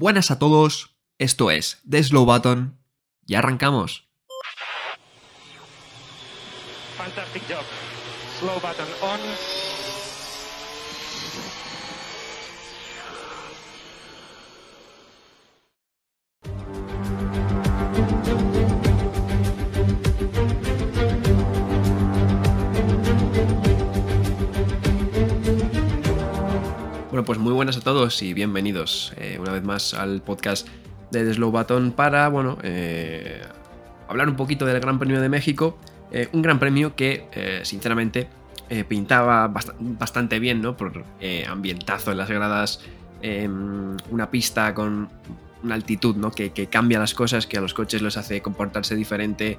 Buenas a todos, esto es The Slow Button. Y arrancamos. Bueno, pues muy buenas a todos y bienvenidos eh, una vez más al podcast de The Slow Button para, bueno, eh, hablar un poquito del Gran Premio de México. Eh, un gran premio que, sinceramente, pintaba bast- bastante bien, ¿no? Por ambientazo en las gradas, em, una pista con una altitud, ¿no? Que, que cambia las cosas, que a los coches les hace comportarse diferente,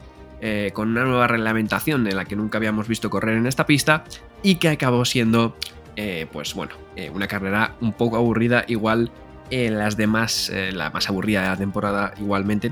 con una nueva reglamentación en la que nunca habíamos visto correr en esta pista y que acabó siendo, eh, pues bueno, eh, una carrera un poco aburrida, igual eh, las demás, la más aburrida de la temporada igualmente.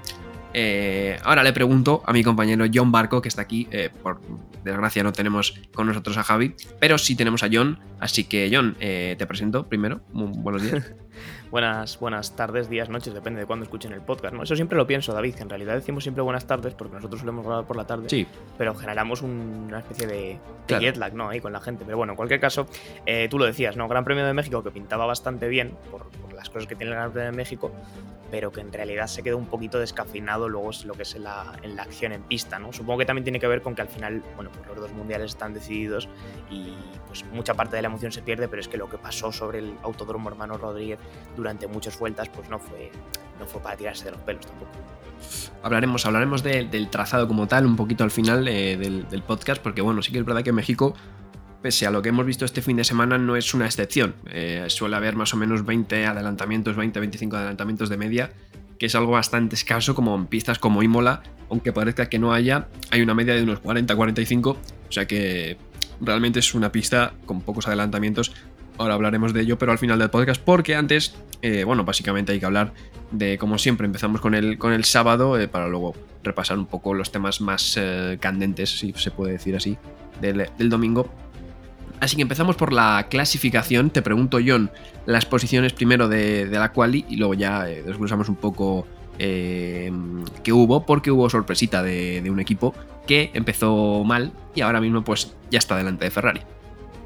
Ahora le pregunto a mi compañero John Barco, que está aquí. por desgracia no tenemos con nosotros a Javi, pero sí tenemos a John. Así que, John, te presento primero. Buenos días. Buenas, buenas tardes, días, noches, depende de cuándo escuchen el podcast. ¿no? Eso siempre lo pienso, David, que en realidad decimos siempre buenas tardes porque nosotros solemos grabar por la tarde, Sí, pero generamos un- una especie de, de Claro. jet lag ¿no? ahí con la gente. Pero bueno, en cualquier caso, eh, tú lo decías, ¿no? Gran Premio de México que pintaba bastante bien por, por las cosas que tiene el Gran de México, pero que en realidad se quedó un poquito descafeinado luego lo que es en la, la acción en pista, ¿no? Supongo que también tiene que ver con que al final, bueno, pues los dos mundiales están decididos y pues mucha parte de la emoción se pierde, pero es que lo que pasó sobre el Autódromo Hermano Rodríguez durante muchas vueltas, pues no fue, no fue para tirarse de los pelos tampoco. hablaremos, hablaremos de- del trazado como tal un poquito al final eh, del, del podcast, porque bueno, sí que es verdad que México, pese a lo que hemos visto este fin de semana, no es una excepción. Eh, suele haber más o menos 20 adelantamientos, 20-25 adelantamientos de media, que es algo bastante escaso como en pistas como Imola, aunque parezca que no haya, hay una media de unos 40-45, o sea que realmente es una pista con pocos adelantamientos. Ahora hablaremos de ello, pero al final del podcast, porque antes, eh, bueno, básicamente hay que hablar de, como siempre, empezamos con el, con el sábado eh, para luego repasar un poco los temas más candentes, si se puede decir así, del, del domingo. Así que empezamos por la clasificación. Te pregunto, John, las posiciones primero de, la quali y luego ya eh, desglosamos un poco eh, hubo, porque hubo sorpresita de, de un equipo que empezó mal y ahora mismo pues ya está delante de Ferrari.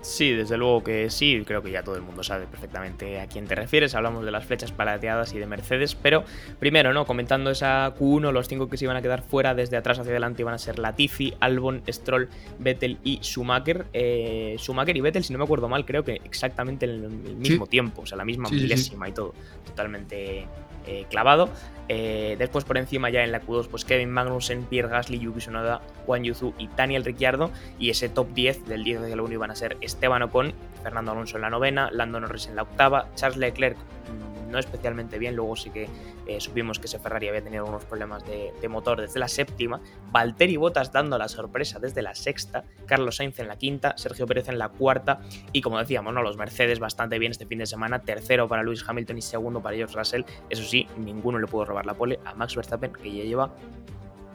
Sí, desde luego que sí, creo que ya todo el mundo sabe perfectamente a quién te refieres, hablamos de las flechas plateadas y de Mercedes, pero primero, ¿no? Comentando esa Q1, los cinco que se iban a quedar fuera desde atrás hacia adelante iban a ser Latifi, Albon, Stroll, Vettel y Schumacher. Eh, Schumacher y Vettel, si no me acuerdo mal, creo que exactamente en el mismo tiempo, o sea, la misma Sí, milésima y todo, totalmente eh, clavado. Eh, después por encima ya en la Q2, pues Kevin Magnussen, Pierre Gasly, Yuki Tsunoda, Juan Yuzu y Daniel Ricciardo. Y ese top 10 del 10 hacia el 1 iban a ser Esteban Ocon, Fernando Alonso en la novena, Lando Norris en la octava, Charles Leclerc mm, no especialmente bien, luego sí que eh, supimos que ese Ferrari había tenido algunos problemas de, motor desde la séptima, Valtteri Bottas dando la sorpresa desde la sexta, Carlos Sainz en la quinta, Sergio Pérez en la cuarta y como decíamos, ¿no? los Mercedes bastante bien este fin de semana, tercero para Lewis Hamilton y segundo para George Russell, eso sí, ninguno le pudo robar la pole a Max Verstappen que ya lleva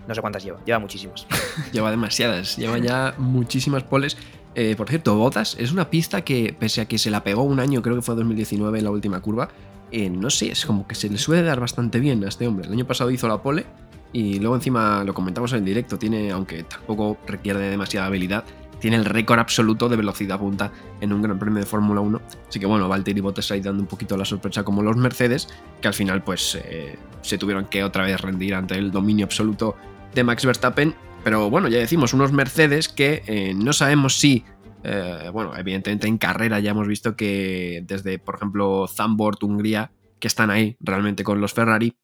no sé cuántas lleva, lleva muchísimas. Lleva demasiadas, lleva ya muchísimas poles. Eh, por cierto, Botas es una pista que, pese a que se la pegó un año, creo que fue 2019 en la última curva, eh, no sé, es como que se le suele dar bastante bien a este hombre. El año pasado hizo la pole y luego encima lo comentamos en el directo, tiene, aunque tampoco requiere de demasiada habilidad, tiene el récord absoluto de velocidad punta en un Gran Premio de Fórmula 1. Así que bueno, Valtteri Bottas ahí dando un poquito la sorpresa como los Mercedes, que al final pues eh, se tuvieron que otra vez rendir ante el dominio absoluto de Max Verstappen. Pero bueno, ya decimos, unos Mercedes que eh, no sabemos si, eh, bueno, evidentemente en carrera ya hemos visto que desde, por ejemplo, Zandvoort, Hungría, que están ahí realmente con los Ferrari,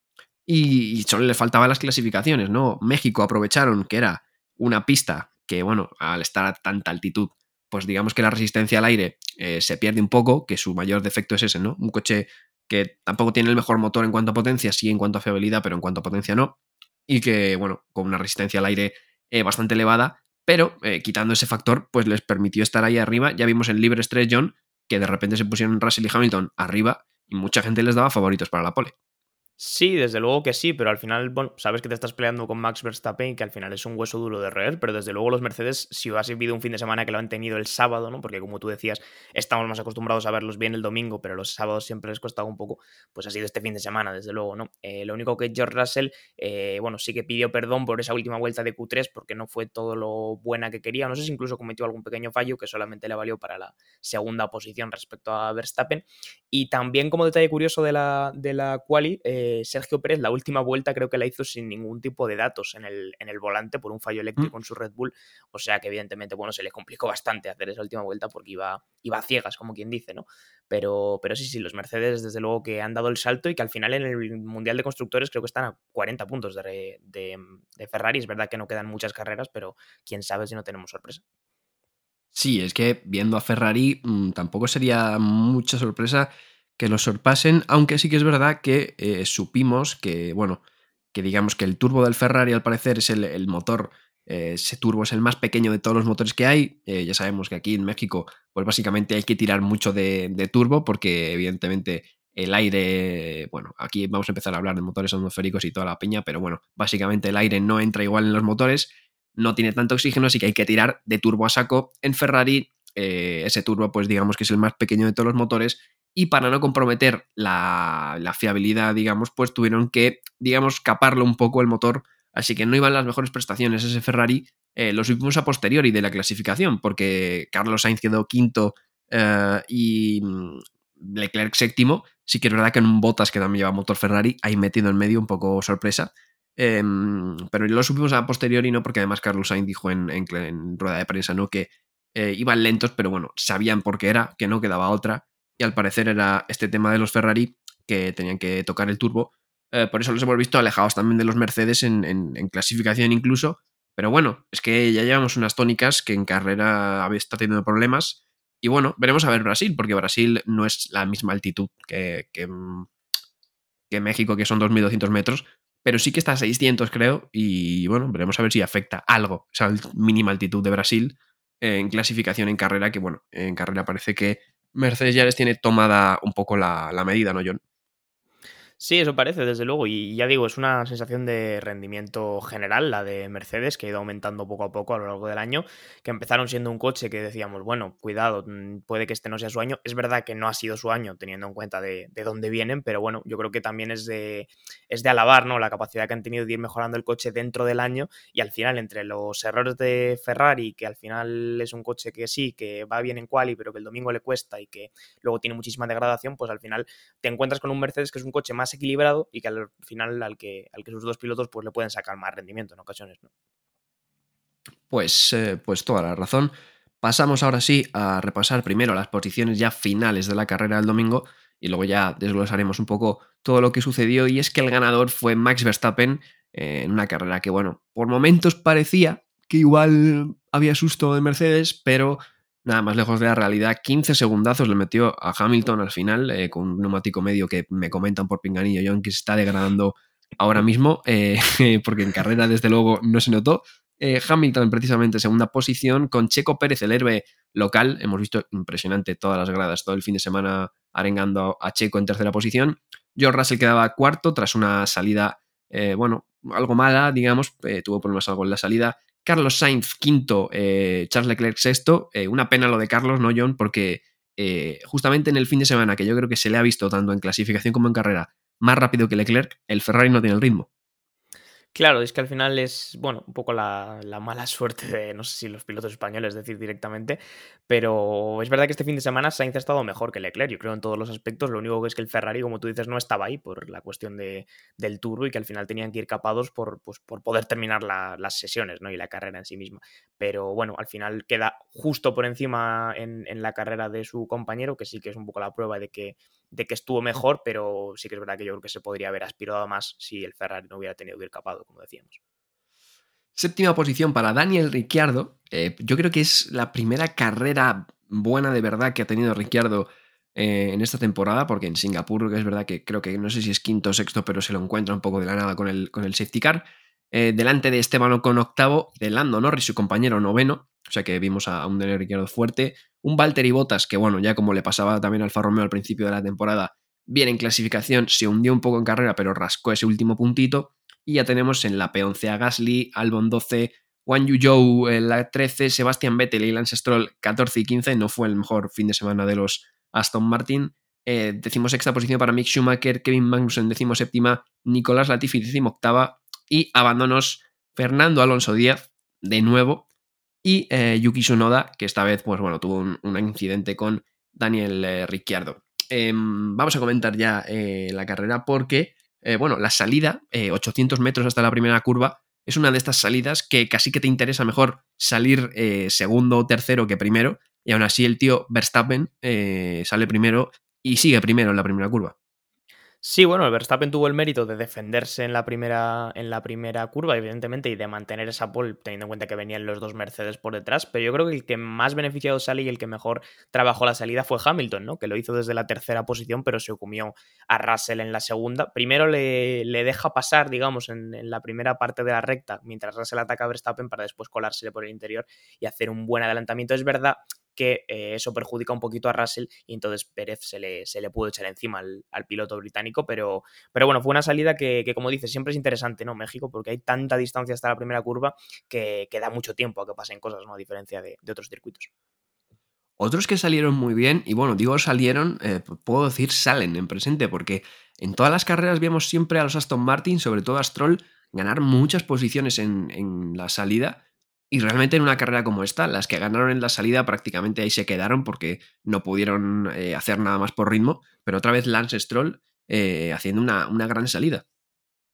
y, y solo le faltaban las clasificaciones, ¿no? México aprovecharon que era una pista que, bueno, al estar a tanta altitud, pues digamos que la resistencia al aire eh, se pierde un poco, que su mayor defecto es ese, ¿no? Un coche que tampoco tiene el mejor motor en cuanto a potencia, sí en cuanto a fiabilidad, pero en cuanto a potencia no, y que, bueno, con una resistencia al aire eh, bastante elevada, pero eh, quitando ese factor, pues les permitió estar ahí arriba. Ya vimos en Libre 3 John que de repente se pusieron Russell y Hamilton arriba y mucha gente les daba favoritos para la pole. Sí, desde luego que sí, pero al final, bueno, sabes que te estás peleando con Max Verstappen que al final es un hueso duro de roer, pero desde luego los Mercedes, si has vivido un fin de semana que lo han tenido el sábado, ¿no? Porque como tú decías, estamos más acostumbrados a verlos bien el domingo, pero los sábados siempre les costaba un poco, pues ha sido este fin de semana, desde luego, ¿no? Eh, lo único que George Russell, eh, bueno, sí que pidió perdón por esa última vuelta de Q3 porque no fue todo lo buena que quería, no sé si incluso cometió algún pequeño fallo que solamente le valió para la segunda posición respecto a Verstappen. Y también como detalle curioso de la, de la quali, eh, Sergio Pérez, la última vuelta creo que la hizo sin ningún tipo de datos en el, en el volante por un fallo eléctrico mm. en su Red Bull. O sea que evidentemente, bueno, se le complicó bastante hacer esa última vuelta porque iba, iba a ciegas, como quien dice, ¿no? Pero, pero sí, sí, los Mercedes desde luego que han dado el salto y que al final en el Mundial de Constructores creo que están a 40 puntos de, de, de Ferrari. Es verdad que no quedan muchas carreras, pero quién sabe si no tenemos sorpresa. Sí, es que viendo a Ferrari mm, tampoco sería mucha sorpresa que lo sorpasen, aunque sí que es verdad que eh, supimos que, bueno, que digamos que el turbo del Ferrari al parecer es el, motor, eh, ese turbo es el más pequeño de todos los motores que hay. Eh, ya sabemos que aquí en México, pues básicamente hay que tirar mucho de, de, turbo porque evidentemente el aire, bueno, aquí vamos a empezar a hablar de motores atmosféricos y toda la piña, pero bueno, básicamente el aire no entra igual en los motores, no tiene tanto oxígeno, así que hay que tirar de turbo a saco. En Ferrari, ese turbo, pues digamos que es el más pequeño de todos los motores y para no comprometer la, fiabilidad, digamos, pues tuvieron que, digamos, caparlo un poco el motor, así que no iban las mejores prestaciones ese Ferrari, eh, lo supimos a posteriori de la clasificación, porque Carlos Sainz quedó quinto eh, y mm, Leclerc séptimo, sí que es verdad que en un Botas que también lleva motor Ferrari, ahí metido en medio un poco sorpresa, em, pero lo supimos a posteriori, ¿no? Porque además Carlos Sainz dijo en, en, rueda de prensa, ¿no? Que eh, iban lentos, pero bueno, sabían por qué era, que no quedaba otra, y al parecer era este tema de los Ferrari que tenían que tocar el turbo. Eh, por eso los hemos visto alejados también de los Mercedes en, clasificación incluso. Pero bueno, es que ya llevamos unas tónicas que en carrera está teniendo problemas. Y bueno, veremos a ver Brasil, porque Brasil no es la misma altitud que, que, que México, que son 2.200 metros, pero sí que está a 600 creo. Y bueno, veremos a ver si afecta algo esa mínima altitud de Brasil en clasificación en carrera, que bueno, en carrera parece que Mercedes ya les tiene tomada un poco la, la medida, ¿no, John? Sí, eso parece, desde luego. Y ya digo, es una sensación de rendimiento general, la de Mercedes, que ha ido aumentando poco a poco a lo largo del año, que empezaron siendo un coche que decíamos, bueno, cuidado, mm, puede que este no sea su año. Es verdad que no ha sido su año, teniendo en cuenta de, dónde vienen, pero bueno, yo creo que también es de, es de alabar, ¿no? La capacidad que han tenido de ir mejorando el coche dentro del año y al final, entre los errores de Ferrari, que al final es un coche que sí, que va bien en quali, pero que el domingo le cuesta y que luego tiene muchísima degradación, pues al final te encuentras con un Mercedes que es un coche más equilibrado y que al final al que, al que sus dos pilotos pues, le pueden sacar más rendimiento en ocasiones. ¿no? Pues, eh, pues toda la razón. Pasamos ahora sí a repasar primero las posiciones ya finales de la carrera del domingo y luego ya desglosaremos un poco todo lo que sucedió y es que el ganador fue Max Verstappen eh, en una carrera que, bueno, por momentos parecía que igual había susto de Mercedes, pero nada más lejos de la realidad. 15 segundazos le metió a Hamilton al final, eh, con un neumático medio que me comentan por pinganillo John que se está degradando ahora mismo, eh, porque en carrera desde luego no se notó. Eh, Hamilton precisamente segunda posición, con Checo Pérez, el héroe local. Hemos visto impresionante todas las gradas, todo el fin de semana arengando a Checo en tercera posición. George Russell quedaba cuarto tras una salida, bueno, algo mala, digamos, tuvo problemas algo en la salida. Carlos Sainz quinto, eh, Charles Leclerc sexto. Eh, una pena lo de Carlos, ¿no, John? Porque eh, justamente en el fin de semana, que yo creo que se le ha visto tanto en clasificación como en carrera más rápido que Leclerc, el Ferrari no tiene el ritmo. Claro, es que al final es, bueno, un poco la, mala suerte de, no sé si los pilotos españoles decir directamente, pero es verdad que este fin de semana Sainz ha estado mejor que Leclerc, yo creo en todos los aspectos, lo único que es que el Ferrari, como tú dices, no estaba ahí por la cuestión de, del turbo y que al final tenían que ir capados por, pues, por poder terminar las sesiones ¿no? y la carrera en sí misma. Pero bueno, al final queda justo por encima en, en la carrera de su compañero, que sí que es un poco la prueba de que de que estuvo mejor, pero sí que es verdad que yo creo que se podría haber aspirado más si el Ferrari no hubiera tenido que ir capado, como decíamos. Séptima posición para Daniel Ricciardo. Eh, yo creo que es la primera carrera buena de verdad que ha tenido Ricciardo eh, en esta temporada, porque en Singapur que es verdad que creo que no sé si es quinto o sexto, pero se lo encuentra un poco de la nada con el, con el safety car. Eh, delante de Esteban con octavo, de Lando Norris, su compañero noveno, o sea que vimos a un Daniel Ricciardo fuerte, un Valtteri Bottas, que bueno, ya como le pasaba también al Alfa Romeo al principio de la temporada, bien en clasificación, se hundió un poco en carrera, pero rascó ese último puntito. Y ya tenemos en la P11 a Gasly, Albon 12, Juan Yu en la 13, Sebastian Vettel y Lance Stroll 14 y 15. No fue el mejor fin de semana de los Aston Martin. Eh, decimos sexta posición para Mick Schumacher, Kevin Magnussen decimos séptima, Nicolás Latifi decimo octava y abandonos Fernando Alonso Díaz de nuevo y eh, Yuki Tsunoda que esta vez pues bueno tuvo un, incidente con Daniel eh, Ricciardo. Em, vamos a comentar ya eh, la carrera porque bueno la salida 800 metros hasta la primera curva es una de estas salidas que casi que te interesa mejor salir segundo o tercero que primero y aún así el tío Verstappen sale primero y sigue primero en la primera curva. Sí, bueno, el Verstappen tuvo el mérito de defenderse en la primera, en la primera curva, evidentemente, y de mantener esa pole, teniendo en cuenta que venían los dos Mercedes por detrás. Pero yo creo que el que más beneficiado sale y el que mejor trabajó la salida fue Hamilton, ¿no? Que lo hizo desde la tercera posición, pero se comió a Russell en la segunda. Primero le, le deja pasar, digamos, en, en, la primera parte de la recta, mientras Russell ataca a Verstappen para después colársele por el interior y hacer un buen adelantamiento. Es verdad que eh, eso perjudica un poquito a Russell y entonces Pérez se le, se le pudo echar encima al, piloto británico, pero, pero bueno, fue una salida que, como dices, siempre es interesante, ¿no? México, porque hay tanta distancia hasta la primera curva que, que da mucho tiempo a que pasen cosas, ¿no? A diferencia de, otros circuitos. Otros que salieron muy bien, y bueno, digo salieron, eh, puedo decir salen en presente, porque en todas las carreras vemos siempre a los Aston Martin, sobre todo a Stroll, ganar muchas posiciones en, en la salida y realmente en una carrera como esta, las que ganaron en la salida prácticamente ahí se quedaron porque no pudieron eh, hacer nada más por ritmo, pero otra vez Lance Stroll eh, haciendo una, una, gran salida.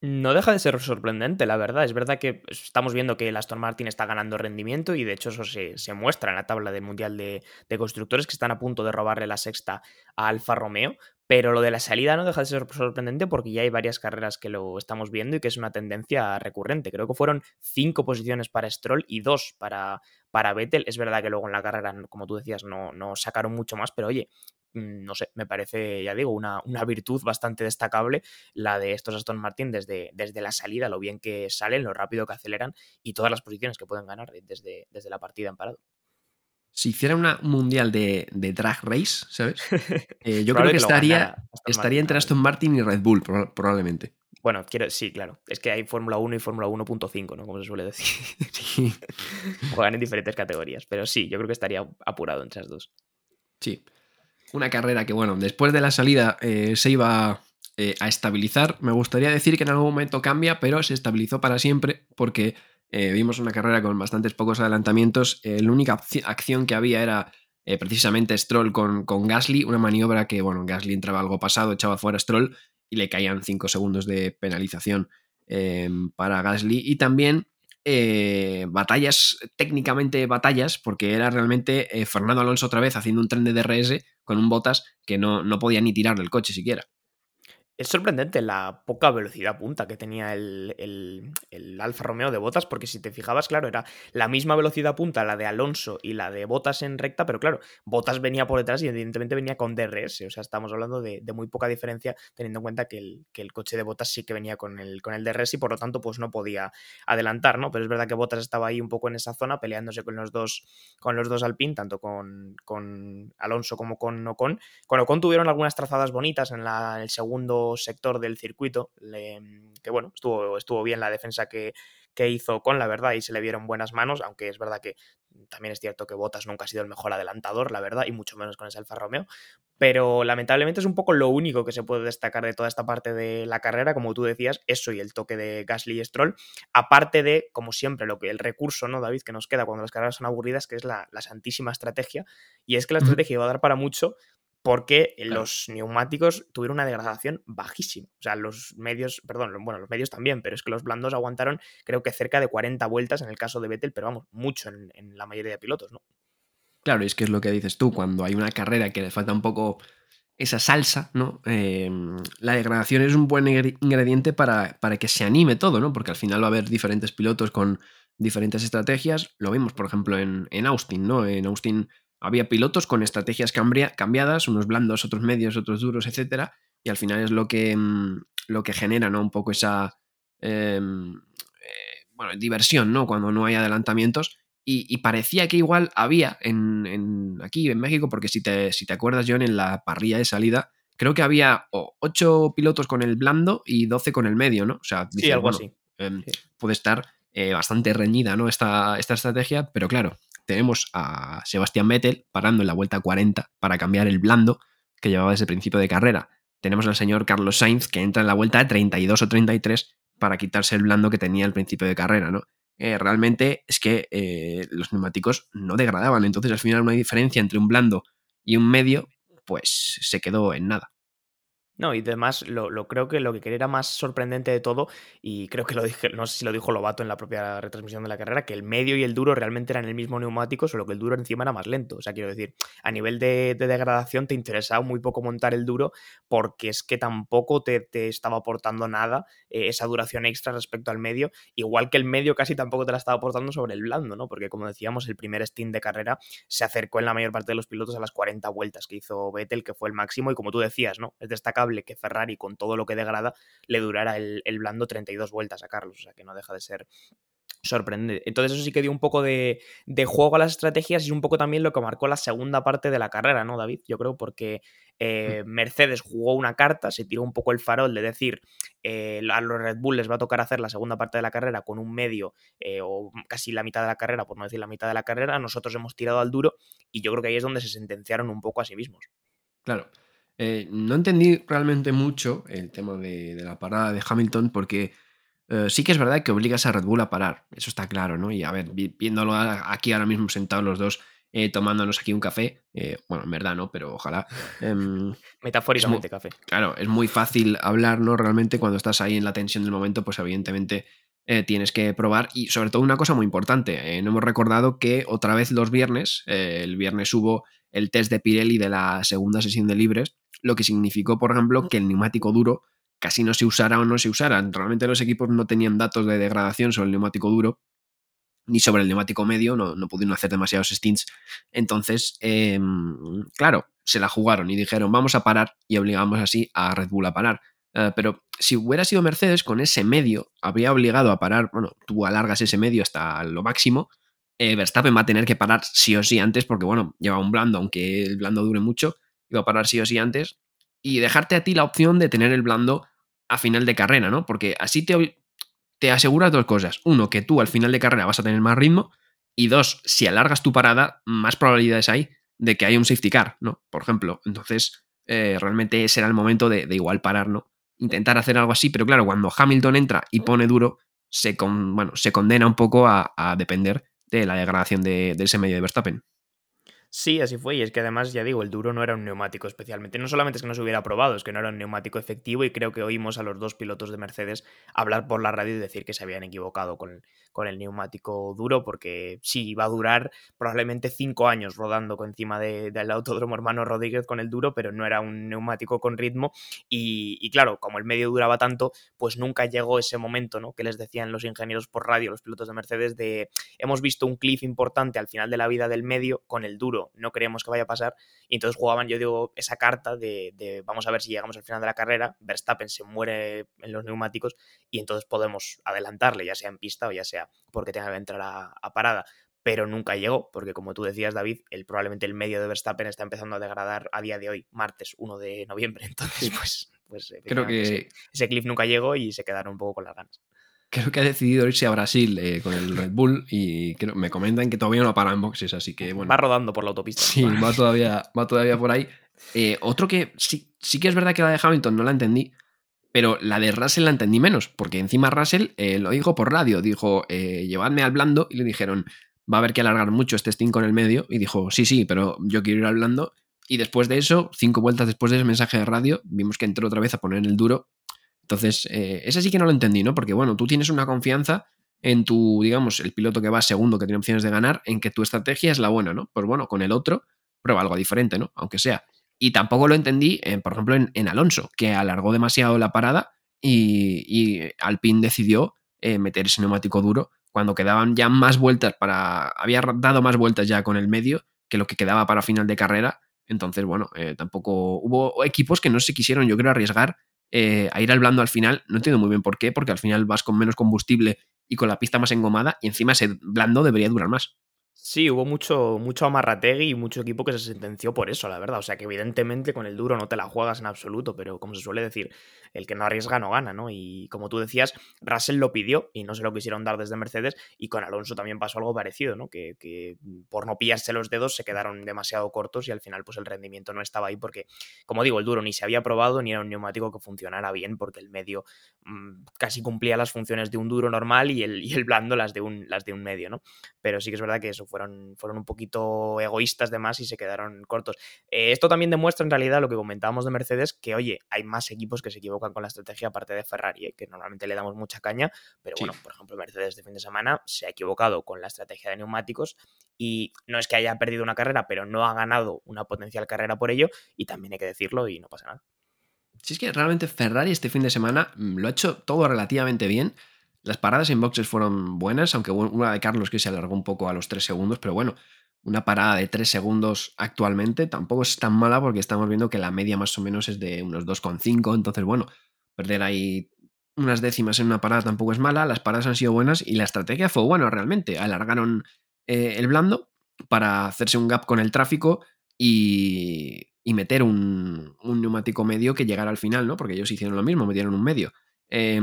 No deja de ser sorprendente, la verdad. Es verdad que estamos viendo que el Aston Martin está ganando rendimiento y de hecho eso se, muestra en la tabla del Mundial de, de, Constructores que están a punto de robarle la sexta a Alfa Romeo, pero lo de la salida no deja de ser sorprendente porque ya hay varias carreras que lo estamos viendo y que es una tendencia recurrente. Creo que fueron cinco posiciones para Stroll y dos para, para Vettel. Es verdad que luego en la carrera, como tú decías, no, no sacaron mucho más, pero oye, no sé, me parece, ya digo, una, una, virtud bastante destacable la de estos Aston Martin desde, desde la salida, lo bien que salen, lo rápido que aceleran y todas las posiciones que pueden ganar desde, desde la partida en parado si hiciera una mundial de, drag race, ¿sabes? Eh, yo creo que estaría, estaría entre Aston Martin y Red Bull, probablemente. Bueno, quiero, sí, claro. Es que hay Fórmula 1 y Fórmula 1.5, ¿no? Como se suele decir. Sí. Juegan en diferentes categorías. Pero sí, yo creo que estaría apurado entre las dos. Sí. Una carrera que, bueno, después de la salida eh, se iba eh, a estabilizar. Me gustaría decir que en algún momento cambia, pero se estabilizó para siempre porque eh, vimos una carrera con bastantes pocos adelantamientos. La única acción que había era precisamente Stroll con, con, Gasly, una maniobra que, bueno, Gasly entraba algo pasado, echaba fuera Stroll y le caían 5 segundos de penalización para Gasly. Y también batallas, técnicamente batallas, porque era realmente Fernando Alonso otra vez haciendo un tren de DRS con un Botas que no, no podía ni tirar del coche siquiera. Es sorprendente la poca velocidad punta que tenía el, el, Alfa Romeo de Botas, porque si te fijabas, claro, era la misma velocidad punta la de Alonso y la de Botas en recta, pero claro, Botas venía por detrás y evidentemente venía con DRS, o sea, estamos hablando de, muy poca diferencia, teniendo en cuenta que el, que el, coche de Botas sí que venía con el, con el DRS y por lo tanto pues no podía adelantar, ¿no? Pero es verdad que Botas estaba ahí un poco en esa zona peleándose con los dos, con los dos Alpine, tanto con, con Alonso como con Ocon. Con Ocon tuvieron algunas trazadas bonitas en, la, en el segundo sector del circuito, que bueno, estuvo, estuvo bien la defensa que, que hizo con la verdad y se le vieron buenas manos, aunque es verdad que también es cierto que Bottas nunca ha sido el mejor adelantador, la verdad, y mucho menos con ese Alfa Romeo, pero lamentablemente es un poco lo único que se puede destacar de toda esta parte de la carrera, como tú decías, eso y el toque de Gasly y Stroll, aparte de, como siempre, lo que el recurso, ¿no, David, que nos queda cuando las carreras son aburridas, que es la, la santísima estrategia, y es que la estrategia va a dar para mucho, porque los neumáticos tuvieron una degradación bajísima. O sea, los medios, perdón, bueno, los medios también, pero es que los blandos aguantaron creo que cerca de 40 vueltas en el caso de Vettel, pero vamos, mucho en, la mayoría de pilotos, ¿no? Claro, es que es lo que dices tú, cuando hay una carrera que le falta un poco esa salsa, ¿no? Em, la degradación es un buen ingrediente para, para, que se anime todo, ¿no? Porque al final va a haber diferentes pilotos con diferentes estrategias. Lo vimos, por ejemplo, en, en Austin, ¿no? En Austin había pilotos con estrategias cambiadas, unos blandos, otros medios, otros duros, etc. Y al final es lo que, mm, lo que genera ¿no? un poco esa em, eh, bueno, diversión ¿no? cuando no hay adelantamientos. Y, parecía que igual había en, aquí en México, porque si te, si te acuerdas, John, en la parrilla de salida, creo que había 8 pilotos con el blando y 12 con el medio, ¿no? O sea, sí, algo así. Em, puede estar eh, bastante reñida, ¿no? Esta, esta estrategia, pero claro, tenemos a Sebastián Vettel parando en la vuelta 40 para cambiar el blando que llevaba desde el principio de carrera. Tenemos al señor Carlos Sainz que entra en la vuelta 32 o 33 para quitarse el blando que tenía al principio de carrera, ¿no? Eh, realmente es que eh, los neumáticos no degradaban. Entonces, al final, una diferencia entre un blando y un medio, pues se quedó en nada. No, y además lo, creo que lo que era más sorprendente de todo, y creo que lo dije, no sé si lo dijo Lobato en la propia retransmisión de la carrera, que el medio y el duro realmente eran el mismo neumático, solo que el duro encima era más lento. O sea, quiero decir, a nivel de, degradación te interesaba muy poco montar el duro, porque es que tampoco te, estaba aportando nada eh, esa duración extra respecto al medio, igual que el medio casi tampoco te la estaba aportando sobre el blando, ¿no? Porque como decíamos, el primer stint de carrera se acercó en la mayor parte de los pilotos a las 40 vueltas que hizo Vettel, que fue el máximo, y como tú decías, ¿no? Es destacable que Ferrari, con todo lo que degrada, le durara el, blando 32 vueltas a Carlos. O sea que no deja de ser sorprendente. Entonces eso sí que dio un poco de, juego a las estrategias y es un poco también lo que marcó la segunda parte de la carrera, ¿no, David? Yo creo porque eh, mm. Mercedes jugó una carta, se tiró un poco el farol de decir eh, a los Red Bull les va a tocar hacer la segunda parte de la carrera con un medio eh, o casi la mitad de la carrera, por no decir la mitad de la carrera, nosotros hemos tirado al duro y yo creo que ahí es donde se sentenciaron un poco a sí mismos. Claro. Eh, no entendí realmente mucho el tema de, la parada de Hamilton porque eh, sí que es verdad que obligas a Red Bull a parar, eso está claro, ¿no? Y a ver, viéndolo aquí ahora mismo sentados los dos, eh, tomándonos aquí un café, bueno, en verdad no, pero ojalá. Em, Metafóricamente café. Claro, es muy fácil hablar, ¿no? Realmente cuando estás ahí en la tensión del momento, pues evidentemente tienes que probar. Y sobre todo una cosa muy importante, no hemos recordado que otra vez los viernes, el viernes hubo el test de Pirelli de la segunda sesión de libres, lo que significó, por ejemplo, que el neumático duro casi no se usara o no se usara. Realmente los equipos no tenían datos de degradación sobre el neumático duro ni sobre el neumático medio, no, no pudieron hacer demasiados stints. Entonces, em, claro, se la jugaron y dijeron, vamos a parar y obligamos así a Red Bull a parar. Eh, pero si hubiera sido Mercedes, con ese medio habría obligado a parar, bueno, tú alargas ese medio hasta lo máximo, eh, Verstappen va a tener que parar sí o sí antes, porque bueno, lleva un blando, aunque el blando dure mucho, iba a parar sí o sí antes, y dejarte a ti la opción de tener el blando a final de carrera, ¿no? Porque así te, te aseguras dos cosas. Uno, que tú al final de carrera vas a tener más ritmo, y dos, si alargas tu parada, más probabilidades hay de que haya un safety car, ¿no? Por ejemplo. Entonces, eh, realmente será el momento de, igual parar, ¿no? Intentar hacer algo así, pero claro, cuando Hamilton entra y pone duro, se, bueno, se condena un poco a, a depender de la degradación de, de ese medio de Verstappen. Sí, así fue. Y es que además, ya digo, el duro no era un neumático especialmente. No solamente es que no se hubiera probado, es que no era un neumático efectivo y creo que oímos a los dos pilotos de Mercedes hablar por la radio y decir que se habían equivocado con, con el neumático duro porque sí, iba a durar probablemente cinco años rodando con encima del autódromo hermano Rodríguez con el duro, pero no era un neumático con ritmo y, y, claro, como el medio duraba tanto, pues nunca llegó ese momento, ¿no? Que les decían los ingenieros por radio, los pilotos de Mercedes, de hemos visto un cliff importante al final de la vida del medio con el duro no creemos que vaya a pasar. Y entonces jugaban, yo digo, esa carta de, vamos a ver si llegamos al final de la carrera, Verstappen se muere en los neumáticos y entonces podemos adelantarle, ya sea en pista o ya sea porque tenga que entrar a, parada pero nunca llegó, porque como tú decías, David, el, probablemente el medio de Verstappen está empezando a degradar a día de hoy, martes 1 de noviembre. Entonces, pues, pues creo que ese, ese, cliff nunca llegó y se quedaron un poco con las ganas creo que ha decidido irse a Brasil eh, con el Red Bull y me comentan que todavía no para en boxes, así que bueno. Va rodando por la autopista. Sí, va todavía, va todavía por ahí. Eh, otro que sí, sí que es verdad que la de Hamilton no la entendí, pero la de Russell la entendí menos, porque encima Russell eh, lo dijo por radio, dijo, llevadme al blando y le dijeron, va a haber que alargar mucho este stint con el medio, y dijo, sí, sí, pero yo quiero ir al blando. Y después de eso, cinco vueltas después de ese mensaje de radio, vimos que entró otra vez a poner el duro entonces, eh, ese sí que no lo entendí, ¿no? Porque, bueno, tú tienes una confianza en tu, digamos, el piloto que va segundo, que tiene opciones de ganar, en que tu estrategia es la buena, ¿no? Pues bueno, con el otro, prueba algo diferente, ¿no? Aunque sea. Y tampoco lo entendí, eh, por ejemplo, en, Alonso, que alargó demasiado la parada y, y Alpine decidió eh, meter ese neumático duro cuando quedaban ya más vueltas para. Había dado más vueltas ya con el medio que lo que quedaba para final de carrera. Entonces, bueno, tampoco hubo equipos que no se quisieron, yo creo, arriesgar eh, a ir al blando al final. No entiendo muy bien por qué, porque al final vas con menos combustible y con la pista más engomada y encima ese blando debería durar más. Sí, hubo mucho, mucho amarrategui y mucho equipo que se sentenció por eso, la verdad. O sea que evidentemente con el duro no te la juegas en absoluto, pero como se suele decir, el que no arriesga no gana, ¿no? Y como tú decías, Russell lo pidió y no se lo quisieron dar desde Mercedes y con Alonso también pasó algo parecido, ¿no? Que, que por no pillarse los dedos se quedaron demasiado cortos y al final pues el rendimiento no estaba ahí porque, como digo, el duro ni se había probado ni era un neumático que funcionara bien porque el medio mmm, casi cumplía las funciones de un duro normal y el, y el blando las de, un, las de un medio, ¿no? Pero sí que es verdad que eso fueron, fueron un poquito egoístas de más y se quedaron cortos. Eh, esto también demuestra en realidad lo que comentábamos de Mercedes, que oye, hay más equipos que se equivocan con la estrategia aparte de Ferrari, ¿eh? que normalmente le damos mucha caña, pero sí. bueno, por ejemplo, Mercedes de fin de semana se ha equivocado con la estrategia de neumáticos y no es que haya perdido una carrera, pero no ha ganado una potencial carrera por ello y también hay que decirlo y no pasa nada. Si es que realmente Ferrari este fin de semana mm, lo ha hecho todo relativamente bien. Las paradas en boxes fueron buenas, aunque una de Carlos que se alargó un poco a los 3 segundos, pero bueno, una parada de 3 segundos actualmente tampoco es tan mala porque estamos viendo que la media más o menos es de unos 2,5, entonces bueno, perder ahí unas décimas en una parada tampoco es mala, las paradas han sido buenas y la estrategia fue buena realmente, alargaron eh, el blando para hacerse un gap con el tráfico y, meter un, un, neumático medio que llegara al final, ¿no? Porque ellos hicieron lo mismo, metieron un medio. Eh,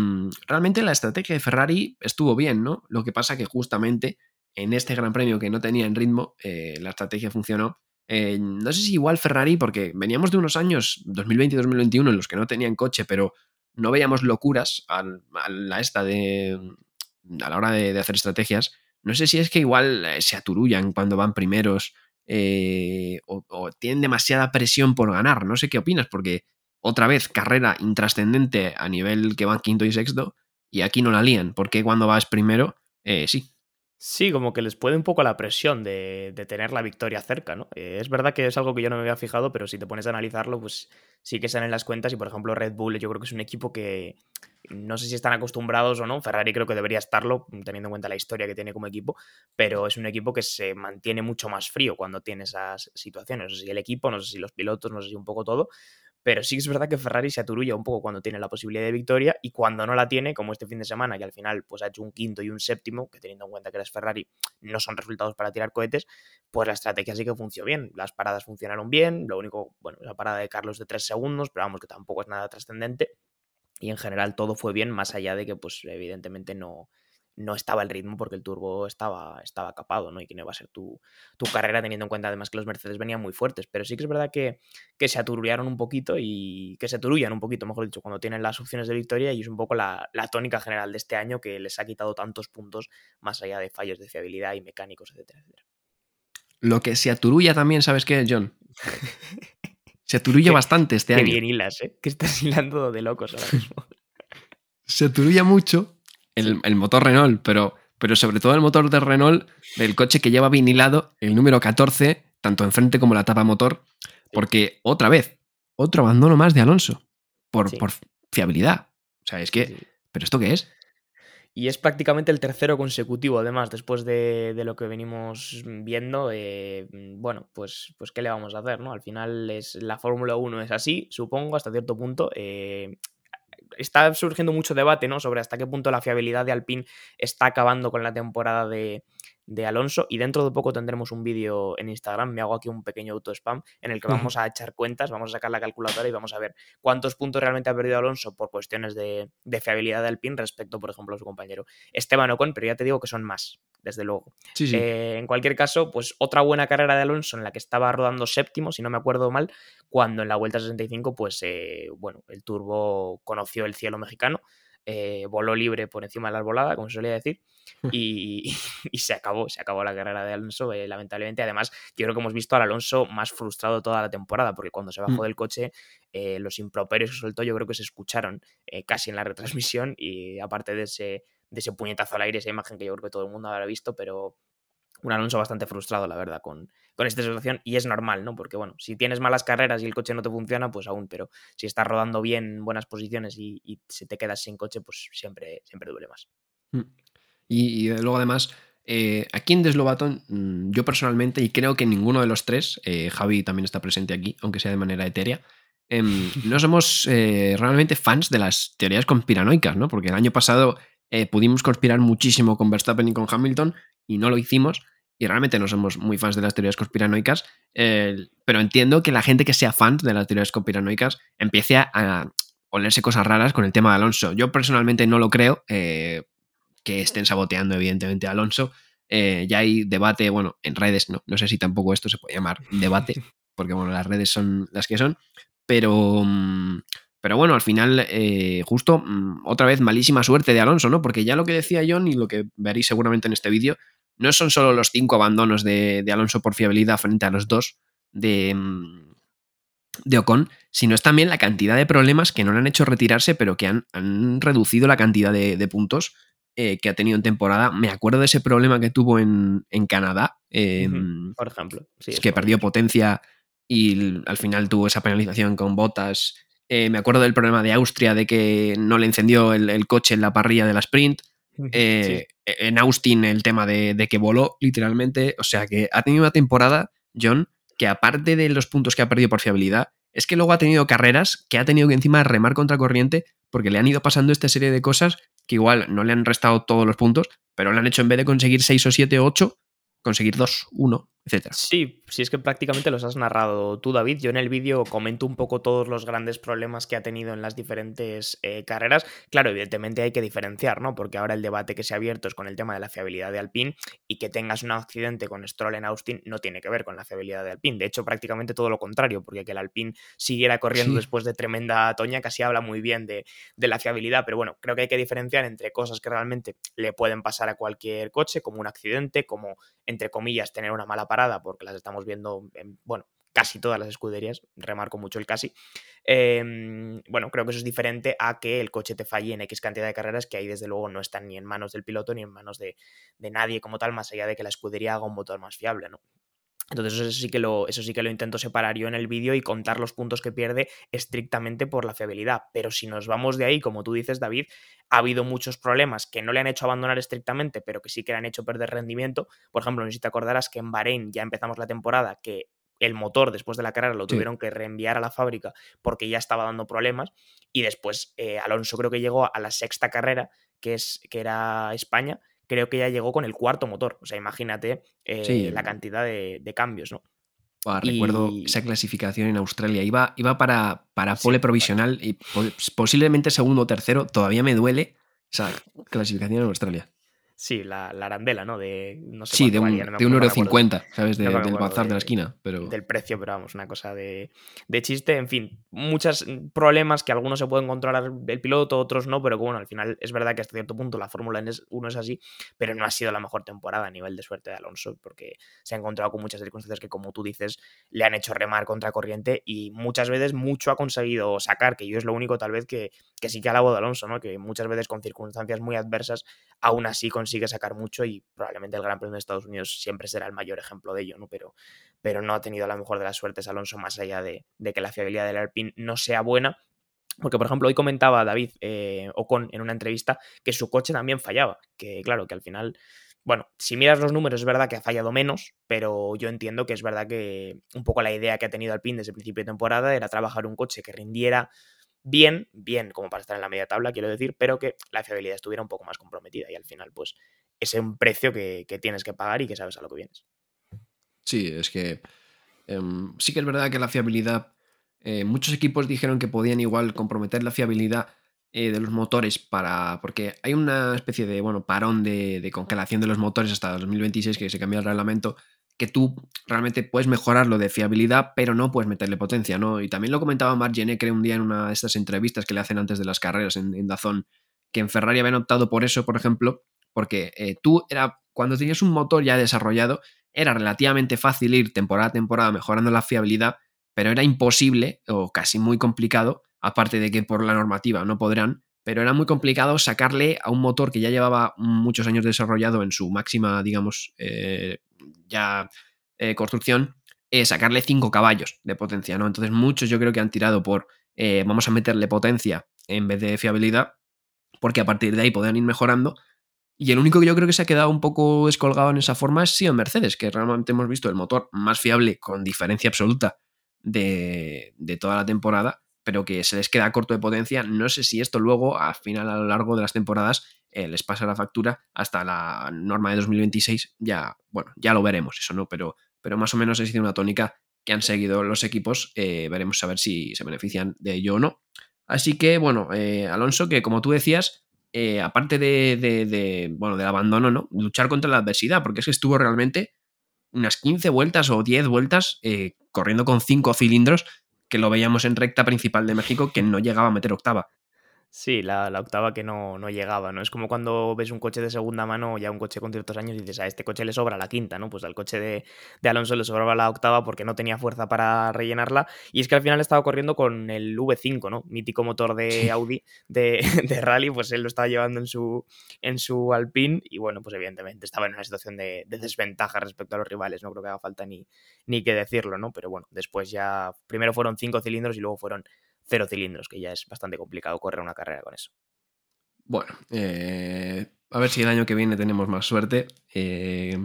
realmente la estrategia de Ferrari estuvo bien, ¿no? Lo que pasa que justamente en este Gran Premio que no tenía en ritmo, eh, la estrategia funcionó. Eh, no sé si igual Ferrari, porque veníamos de unos años, 2020 y 2021, en los que no tenían coche, pero no veíamos locuras a, la esta de. a la hora de, hacer estrategias. No sé si es que igual se aturullan cuando van primeros eh, o tienen demasiada presión por ganar. No sé qué opinas, porque otra vez carrera intrascendente a nivel que van quinto y sexto y aquí no la lían, porque cuando vas primero, eh, sí. Sí, como que les puede un poco la presión de, tener la victoria cerca, ¿no? Eh, es verdad que es algo que yo no me había fijado, pero si te pones a analizarlo, pues sí que salen las cuentas y, por ejemplo, Red Bull yo creo que es un equipo que no sé si están acostumbrados o no, Ferrari creo que debería estarlo, teniendo en cuenta la historia que tiene como equipo, pero es un equipo que se mantiene mucho más frío cuando tiene esas situaciones, no sé si el equipo, no sé si los pilotos, no sé si un poco todo, pero sí es verdad que Ferrari se aturulla un poco cuando tiene la posibilidad de victoria y cuando no la tiene, como este fin de semana, que al final pues ha hecho un quinto y un séptimo, que teniendo en cuenta que eres Ferrari no son resultados para tirar cohetes, pues la estrategia sí que funcionó bien. Las paradas funcionaron bien, lo único, bueno, la parada de Carlos de tres segundos, pero vamos que tampoco es nada trascendente. Y en general todo fue bien, más allá de que pues evidentemente no, no estaba el ritmo porque el turbo estaba, estaba capado, ¿no? Y que no iba a ser tu, tu, carrera, teniendo en cuenta además que los Mercedes venían muy fuertes. Pero sí que es verdad que, que se aturullaron un poquito y que se aturullan un poquito, mejor dicho, cuando tienen las opciones de victoria y es un poco la, la tónica general de este año que les ha quitado tantos puntos más allá de fallos de fiabilidad y mecánicos, etcétera, etcétera. Lo que se aturulla también, ¿sabes qué, John? Se aturulla bastante este qué año. bien hilas, ¿eh? Que estás hilando de locos ahora mismo. se aturulla mucho el, el, motor Renault, pero, pero sobre todo el motor de Renault, el coche que lleva vinilado, el número 14, tanto enfrente como la tapa motor, porque otra vez, otro abandono más de Alonso, por, sí. por fiabilidad. O sea, es que, sí. ¿pero esto qué es? Y es prácticamente el tercero consecutivo, además, después de, de lo que venimos viendo. Eh, bueno, pues, pues, ¿qué le vamos a hacer? ¿no? Al final, es, la Fórmula 1 es así, supongo, hasta cierto punto. Eh, está surgiendo mucho debate ¿no? sobre hasta qué punto la fiabilidad de Alpine está acabando con la temporada de, de Alonso y dentro de poco tendremos un vídeo en Instagram, me hago aquí un pequeño auto spam en el que vamos a echar cuentas, vamos a sacar la calculadora y vamos a ver cuántos puntos realmente ha perdido Alonso por cuestiones de, de fiabilidad de Alpine respecto, por ejemplo, a su compañero Esteban Ocon, pero ya te digo que son más, desde luego. Sí, sí. Eh, en cualquier caso, pues otra buena carrera de Alonso en la que estaba rodando séptimo, si no me acuerdo mal, cuando en la vuelta 65, pues eh, bueno, el turbo conoció el cielo mexicano eh, voló libre por encima de la arbolada, como se solía decir, y, y, se acabó, se acabó la carrera de Alonso, eh, lamentablemente. Además, yo creo que hemos visto al Alonso más frustrado toda la temporada, porque cuando se bajó mm. del coche, eh, los improperios que soltó yo creo que se escucharon eh, casi en la retransmisión, y aparte de ese, de ese puñetazo al aire, esa imagen que yo creo que todo el mundo habrá visto, pero un Alonso bastante frustrado, la verdad, con, con, esta situación. Y es normal, ¿no? Porque, bueno, si tienes malas carreras y el coche no te funciona, pues aún, pero si estás rodando bien en buenas posiciones y, y se te quedas sin coche, pues siempre, siempre duele más. Y, y luego, además, eh, aquí en Deslobaton, mm, yo personalmente, y creo que ninguno de los tres, eh, Javi también está presente aquí, aunque sea de manera etérea, eh, no somos eh, realmente fans de las teorías conspiranoicas, ¿no? Porque el año pasado pudimos conspirar muchísimo con Verstappen y con Hamilton y no lo hicimos. Y realmente no somos muy fans de las teorías conspiranoicas, pero entiendo que la gente que sea fan de las teorías conspiranoicas empiece a, olerse cosas raras con el tema de Alonso. Yo personalmente no lo creo, eh, que estén saboteando evidentemente a Alonso. Eh, ya hay debate, bueno, en redes no, no sé si tampoco esto se puede llamar debate, porque bueno, las redes son las que son, pero, mm, pero bueno, al final, eh, justo mm, otra vez malísima suerte de Alonso, ¿no? Porque ya lo que decía John y lo que veréis seguramente en este vídeo, no son solo los cinco abandonos de, Alonso por fiabilidad frente a los dos de, mm, de Ocon, sino es también la cantidad de problemas que no le han hecho retirarse, pero que han, reducido la cantidad de, puntos eh, que ha tenido en temporada. Me acuerdo de ese problema que tuvo en, Canadá. Em, por ejemplo. es que perdió potencia y al final tuvo esa penalización con botas. Eh, me acuerdo del problema de Austria, de que no le encendió el coche en la parrilla de la sprint. Eh, e-, en Austin el tema de, que voló literalmente, o sea que ha tenido una temporada, John, que aparte de los puntos que ha perdido por fiabilidad, es que luego ha tenido carreras que ha tenido que encima remar contra corriente porque le han ido pasando esta serie de cosas que igual no le han restado todos los puntos, pero le han hecho en vez de conseguir 6 o 7 o 8, conseguir 2, 1, Sí, sí es que prácticamente los has narrado tú, David. Yo en el vídeo comento un poco todos los grandes problemas que ha tenido en las diferentes eh, carreras. Claro, evidentemente hay que diferenciar, ¿no? Porque ahora el debate que se ha abierto es con el tema de la fiabilidad de Alpine y que tengas un accidente con Stroll en Austin no tiene que ver con la fiabilidad de Alpine. De hecho, prácticamente todo lo contrario, porque que el Alpine siguiera corriendo después de tremenda toña casi habla muy bien de, de la fiabilidad. Pero bueno, creo que hay que diferenciar entre cosas que realmente le pueden pasar a cualquier coche, como un accidente, como, entre comillas, tener una mala porque las estamos viendo en, bueno, casi todas las escuderías, remarco mucho el casi. Em, bueno, creo que eso es diferente a que el coche te falle en X cantidad de carreras que ahí desde luego no están ni en manos del piloto ni en manos de, de nadie como tal, más allá de que la escudería haga un motor más fiable, ¿no? Entonces eso sí que lo, eso sí que lo intento separar yo en el vídeo y contar los puntos que pierde estrictamente por la fiabilidad. Pero si nos vamos de ahí, como tú dices, David, ha habido muchos problemas que no le han hecho abandonar estrictamente, pero que sí que le han hecho perder rendimiento. Por ejemplo, no sé si te acordarás que en Bahrein ya empezamos la temporada que el motor después de la carrera lo tuvieron que reenviar a la fábrica porque ya estaba dando problemas. Y después eh, Alonso creo que llegó a la sexta carrera, que, es, que era España, creo que ya llegó con el cuarto motor. O sea, imagínate eh, la cantidad de, cambios, ¿no? Recuerdo esa clasificación en Australia. Iba, iba para, para pole provisional y posiblemente segundo o tercero. Todavía me duele esa clasificación en Australia. Sí, la, arandela, ¿no? De, no sí, de, un, de euro cincuenta, ¿sabes? del bazar de, la esquina. Pero... Del precio, pero vamos, una cosa de, chiste. En fin, muchos problemas que algunos se pueden controlar el piloto, otros no, pero bueno, al final es verdad que hasta cierto punto la Fórmula 1 es así, pero no ha sido la mejor temporada a nivel de suerte de Alonso, porque se ha encontrado con muchas circunstancias que, como tú dices, le han hecho remar contra corriente y muchas veces mucho ha conseguido sacar, que yo es lo único tal vez que, que sí que alabo de Alonso, ¿no? Que muchas veces con circunstancias muy adversas, aún así con consigue sacar mucho y probablemente el Gran Premio de Estados Unidos siempre será el mayor ejemplo de ello, ¿no? Pero, pero no ha tenido la mejor de las suertes Alonso, más allá de, que la fiabilidad del Alpine no sea buena. Porque, por ejemplo, hoy comentaba David eh, Ocon en una entrevista que su coche también fallaba. Que, claro, que al final bueno, si miras los números es verdad que ha fallado menos, pero yo entiendo que es verdad que un poco la idea que ha tenido Alpine desde el principio de temporada era trabajar un coche que rindiera bien, bien como para estar en la media tabla, quiero decir, pero que la fiabilidad estuviera un poco más comprometida y al final, pues, es un precio que, tienes que pagar y que sabes a lo que vienes. Sí, es que em, sí que es verdad que la fiabilidad, eh, muchos equipos dijeron que podían igual comprometer la fiabilidad eh, de los motores para, porque hay una especie de, bueno, parón de, de congelación de los motores hasta 2026 que se cambia el reglamento que tú realmente puedes mejorar lo de fiabilidad, pero no puedes meterle potencia, ¿no? Y también lo comentaba Marc creo, un día en una de estas entrevistas que le hacen antes de las carreras en, Dazón, que en Ferrari habían optado por eso, por ejemplo, porque eh, tú era, cuando tenías un motor ya desarrollado, era relativamente fácil ir temporada a temporada mejorando la fiabilidad, pero era imposible o casi muy complicado, aparte de que por la normativa no podrán, pero era muy complicado sacarle a un motor que ya llevaba muchos años desarrollado en su máxima, digamos, eh, ya eh, construcción, eh, sacarle 5 caballos de potencia, ¿no? Entonces muchos yo creo que han tirado por vamos a meterle potencia en vez de fiabilidad, porque a partir de ahí podrían ir mejorando. Y el único que yo creo que se ha quedado un poco descolgado en esa forma es sido Mercedes, que realmente hemos visto el motor más fiable con diferencia absoluta de, de toda la temporada, pero que se les queda corto de potencia. No sé si esto luego, al final, a lo largo de las temporadas, les pasa la factura hasta la norma de 2026. Ya, bueno, ya lo veremos eso, ¿no? Pero, pero más o menos sido una tónica que han seguido los equipos. veremos a ver si se benefician de ello o no. Así que, bueno, Alonso, que como tú decías, aparte de, de, bueno, del abandono, ¿no? Luchar contra la adversidad, porque es que estuvo realmente unas 15 vueltas o 10 vueltas eh, corriendo con 5 cilindros que lo veíamos en recta principal de México que no llegaba a meter octava. Sí, la, octava que no, no, llegaba, ¿no? Es como cuando ves un coche de segunda mano o ya un coche con ciertos años y dices, a este coche le sobra la quinta, ¿no? Pues al coche de, Alonso le sobraba la octava porque no tenía fuerza para rellenarla. Y es que al final estaba corriendo con el V5, ¿no? Mítico motor de Audi de, rally, pues él lo estaba llevando en su, en su Alpine y bueno, pues evidentemente estaba en una situación de, desventaja respecto a los rivales, no creo que haga falta ni, ni que decirlo, ¿no? Pero bueno, después ya, primero fueron cinco cilindros y luego fueron cero cilindros, que ya es bastante complicado correr una carrera con eso. Bueno, eh, a ver si el año que viene tenemos más suerte. Eh,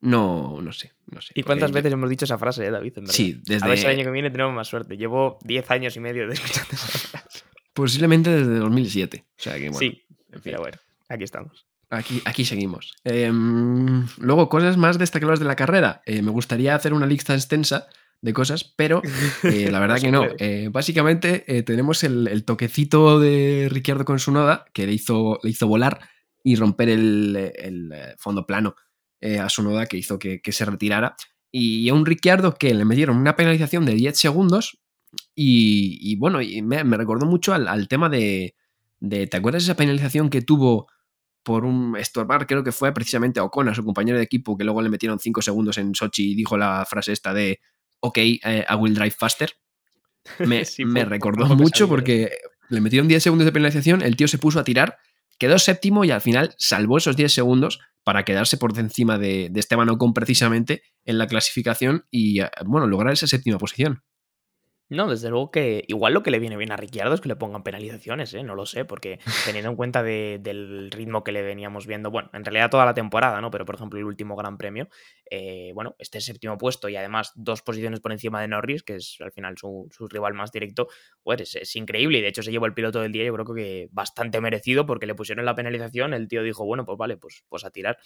no, no sé, no sé. ¿Y cuántas veces hemos dicho esa frase, eh, David? Sí, desde... A ver si el año que viene tenemos más suerte. Llevo 10 años y medio de escuchar esa frase. Posiblemente desde 2007. O sea que, bueno, sí, en fin. bueno, aquí estamos. Aquí, aquí seguimos. Em, luego, cosas más destacables de la carrera. me gustaría hacer una lista extensa de cosas, pero eh, la verdad que no. Eh, básicamente eh, tenemos el, toquecito de Ricciardo con su noda que le hizo, le hizo volar y romper el, fondo plano a su noda que hizo que, se retirara. Y a un Ricciardo que le metieron una penalización de 10 segundos y, bueno, y me, recordó mucho al, tema de, de, ¿Te acuerdas esa penalización que tuvo por un estorbar? Creo que fue precisamente a Ocon, a su compañero de equipo, que luego le metieron 5 segundos en Sochi y dijo la frase esta de ok, eh, I will drive faster. Me, me recordó mucho porque le metieron 10 segundos de penalización, el tío se puso a tirar, quedó séptimo y al final salvó esos 10 segundos para quedarse por encima de, de Esteban Ocon precisamente en la clasificación y, eh, bueno, lograr esa séptima posición. No, desde luego que igual lo que le viene bien a Ricciardo es que le pongan penalizaciones, ¿eh? no lo sé, porque teniendo en cuenta del ritmo que le veníamos viendo, bueno, en realidad toda la temporada, ¿no? Pero por ejemplo el último Gran Premio, eh, bueno, este séptimo puesto y además dos posiciones por encima de Norris, que es al final su, rival más directo, pues es, increíble y de hecho se llevó el piloto del día, yo creo que bastante merecido porque le pusieron la penalización, el tío dijo, bueno, pues vale, pues, pues a tirar.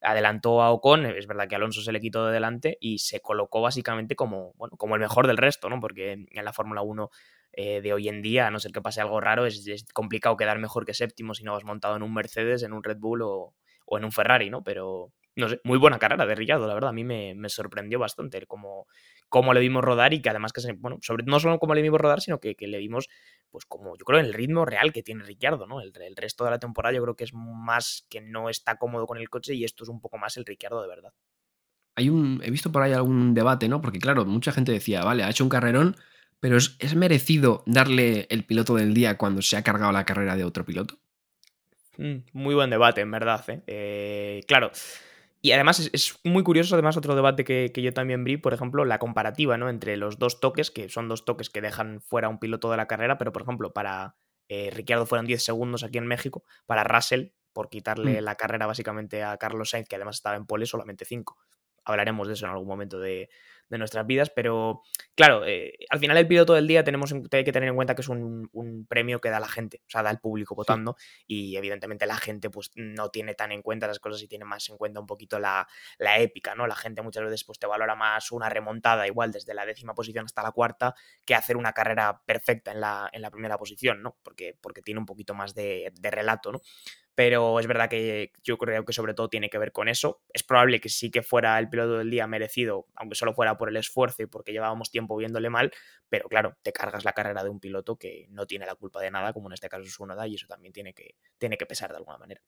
Adelantó a Ocon, es verdad que Alonso se le quitó de delante y se colocó básicamente como, bueno, como el mejor del resto, ¿no? Porque en la Fórmula 1 eh, de hoy en día, a no ser que pase algo raro, es, complicado quedar mejor que séptimo si no vas montado en un Mercedes, en un Red Bull o, en un Ferrari, ¿no? Pero, no sé, muy buena carrera de Ricciardo, la verdad, a mí me, sorprendió bastante cómo, cómo, le vimos rodar y que además que, bueno, sobre, no solo cómo le vimos rodar, sino que, le vimos, pues como yo creo, el ritmo real que tiene Ricciardo, ¿no? El, el, resto de la temporada yo creo que es más que no está cómodo con el coche y esto es un poco más el Ricciardo de verdad. Hay un, he visto por ahí algún debate, ¿no? Porque claro, mucha gente decía, vale, ha hecho un carrerón, pero ¿es, merecido darle el piloto del día cuando se ha cargado la carrera de otro piloto? Mm, muy buen debate, en verdad. ¿eh? Eh, claro. Y además es, muy curioso, además, otro debate que, yo también vi, por ejemplo, la comparativa ¿no? entre los dos toques, que son dos toques que dejan fuera un piloto de la carrera, pero por ejemplo, para eh, Ricciardo fueron 10 segundos aquí en México, para Russell, por quitarle mm. la carrera básicamente a Carlos Sainz, que además estaba en pole, solamente 5. Hablaremos de eso en algún momento de, de nuestras vidas, pero claro, eh, al final el piloto del día tenemos que tener en cuenta que es un, premio que da la gente, o sea, da el público votando y evidentemente la gente pues no tiene tan en cuenta las cosas y tiene más en cuenta un poquito la, épica, ¿no? La gente muchas veces pues te valora más una remontada igual desde la décima posición hasta la cuarta que hacer una carrera perfecta en la, en la primera posición, ¿no? Porque, porque tiene un poquito más de, de relato, ¿no? Pero es verdad que yo creo que sobre todo tiene que ver con eso. Es probable que sí que fuera el piloto del día merecido, aunque solo fuera por el esfuerzo y porque llevábamos tiempo viéndole mal, pero claro, te cargas la carrera de un piloto que no tiene la culpa de nada, como en este caso es Unoda, y eso también tiene que, tiene que pesar de alguna manera.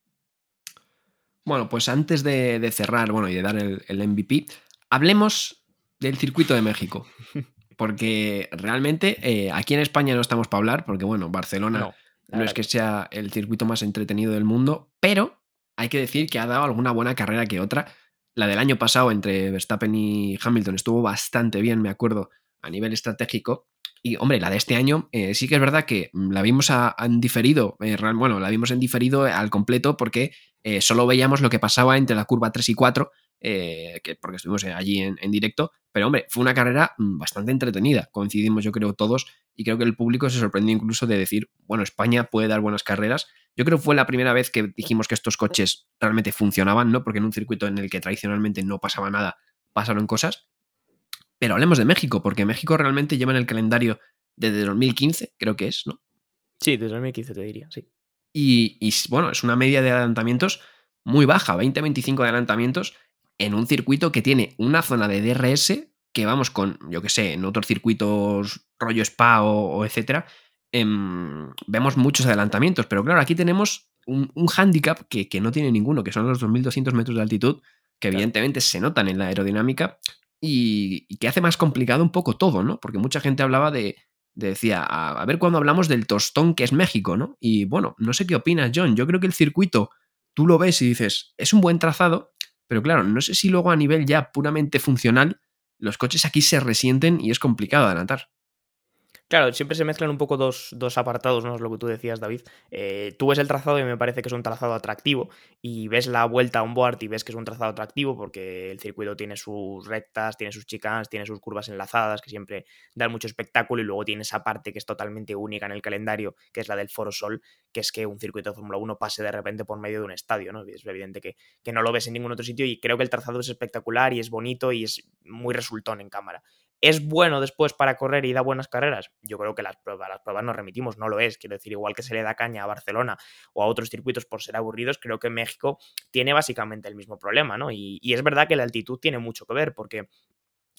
Bueno, pues antes de, cerrar bueno, y de dar el, MVP, hablemos del circuito de México. Porque realmente eh, aquí en España no estamos para hablar, porque bueno, Barcelona no es que sea el circuito más entretenido del mundo, pero hay que decir que ha dado alguna buena carrera que otra. La del año pasado entre Verstappen y Hamilton estuvo bastante bien, me acuerdo, a nivel estratégico. Y hombre, la de este año eh, sí que es verdad que la vimos en diferido, eh, bueno, la vimos en diferido al completo porque eh, solo veíamos lo que pasaba entre la curva 3 y 4 eh, que, porque estuvimos allí en, directo, pero hombre, fue una carrera mm, bastante entretenida, coincidimos yo creo todos y creo que el público se sorprendió incluso de decir, bueno, España puede dar buenas carreras Yo creo que fue la primera vez que dijimos que estos coches realmente funcionaban, ¿no? Porque en un circuito en el que tradicionalmente no pasaba nada, pasaron cosas. Pero hablemos de México, porque México realmente lleva en el calendario desde 2015, creo que es, ¿no? Sí, desde 2015 te diría, sí. Y, y bueno, es una media de adelantamientos muy baja, 20-25 adelantamientos en un circuito que tiene una zona de DRS que vamos con, yo que sé, en otros circuitos rollo spa o, etcétera, em, vemos muchos adelantamientos, pero claro, aquí tenemos un, un handicap que, que, no tiene ninguno, que son los 2.200 metros de altitud, que evidentemente se notan en la aerodinámica y, y, que hace más complicado un poco todo, ¿no? Porque mucha gente hablaba de, de decía, a, a ver cuando hablamos del tostón que es México, ¿no? Y bueno, no sé qué opinas, John, yo creo que el circuito, tú lo ves y dices, es un buen trazado, pero claro, no sé si luego a nivel ya puramente funcional, los coches aquí se resienten y es complicado adelantar. Claro, siempre se mezclan un poco dos, dos apartados, ¿no? Es lo que tú decías, David. Eh, tú ves el trazado y me parece que es un trazado atractivo. Y ves la vuelta a un board y ves que es un trazado atractivo porque el circuito tiene sus rectas, tiene sus chicanas, tiene sus curvas enlazadas que siempre dan mucho espectáculo. Y luego tiene esa parte que es totalmente única en el calendario, que es la del Foro Sol, que es que un circuito de Fórmula 1 pase de repente por medio de un estadio, ¿no? Es evidente que, que no lo ves en ningún otro sitio. Y creo que el trazado es espectacular y es bonito y es muy resultón en cámara. ¿Es bueno después para correr y da buenas carreras? Yo creo que las pruebas, las pruebas nos remitimos, no lo es. Quiero decir, igual que se le da caña a Barcelona o a otros circuitos por ser aburridos, creo que México tiene básicamente el mismo problema, ¿no? Y, es verdad que la altitud tiene mucho que ver, porque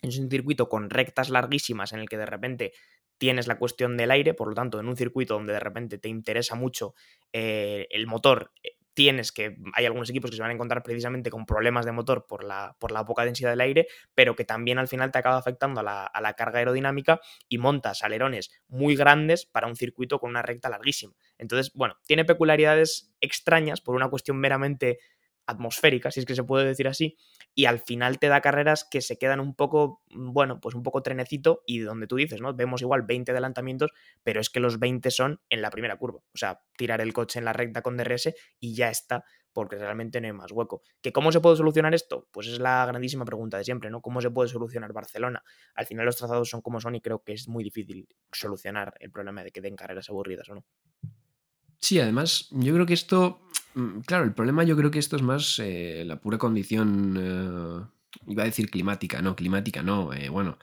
es un circuito con rectas larguísimas en el que de repente tienes la cuestión del aire, por lo tanto, en un circuito donde de repente te interesa mucho eh, el motor, tienes que, hay algunos equipos que se van a encontrar precisamente con problemas de motor por la, por la poca densidad del aire, pero que también al final te acaba afectando a la, a la, carga aerodinámica y montas alerones muy grandes para un circuito con una recta larguísima. Entonces, bueno, tiene peculiaridades extrañas por una cuestión meramente atmosférica, si es que se puede decir así, y al final te da carreras que se quedan un poco, bueno, pues un poco trenecito y donde tú dices, ¿no? Vemos igual 20 adelantamientos, pero es que los 20 son en la primera curva, o sea, tirar el coche en la recta con DRS y ya está, porque realmente no hay más hueco. ¿Que cómo se puede solucionar esto? Pues es la grandísima pregunta de siempre, ¿no? ¿Cómo se puede solucionar Barcelona? Al final los trazados son como son y creo que es muy difícil solucionar el problema de que den carreras aburridas o no. Sí, además, yo creo que esto Mm, claro, el problema yo creo que esto es más eh, la pura condición, eh, iba a decir climática, no, climática no, eh, bueno,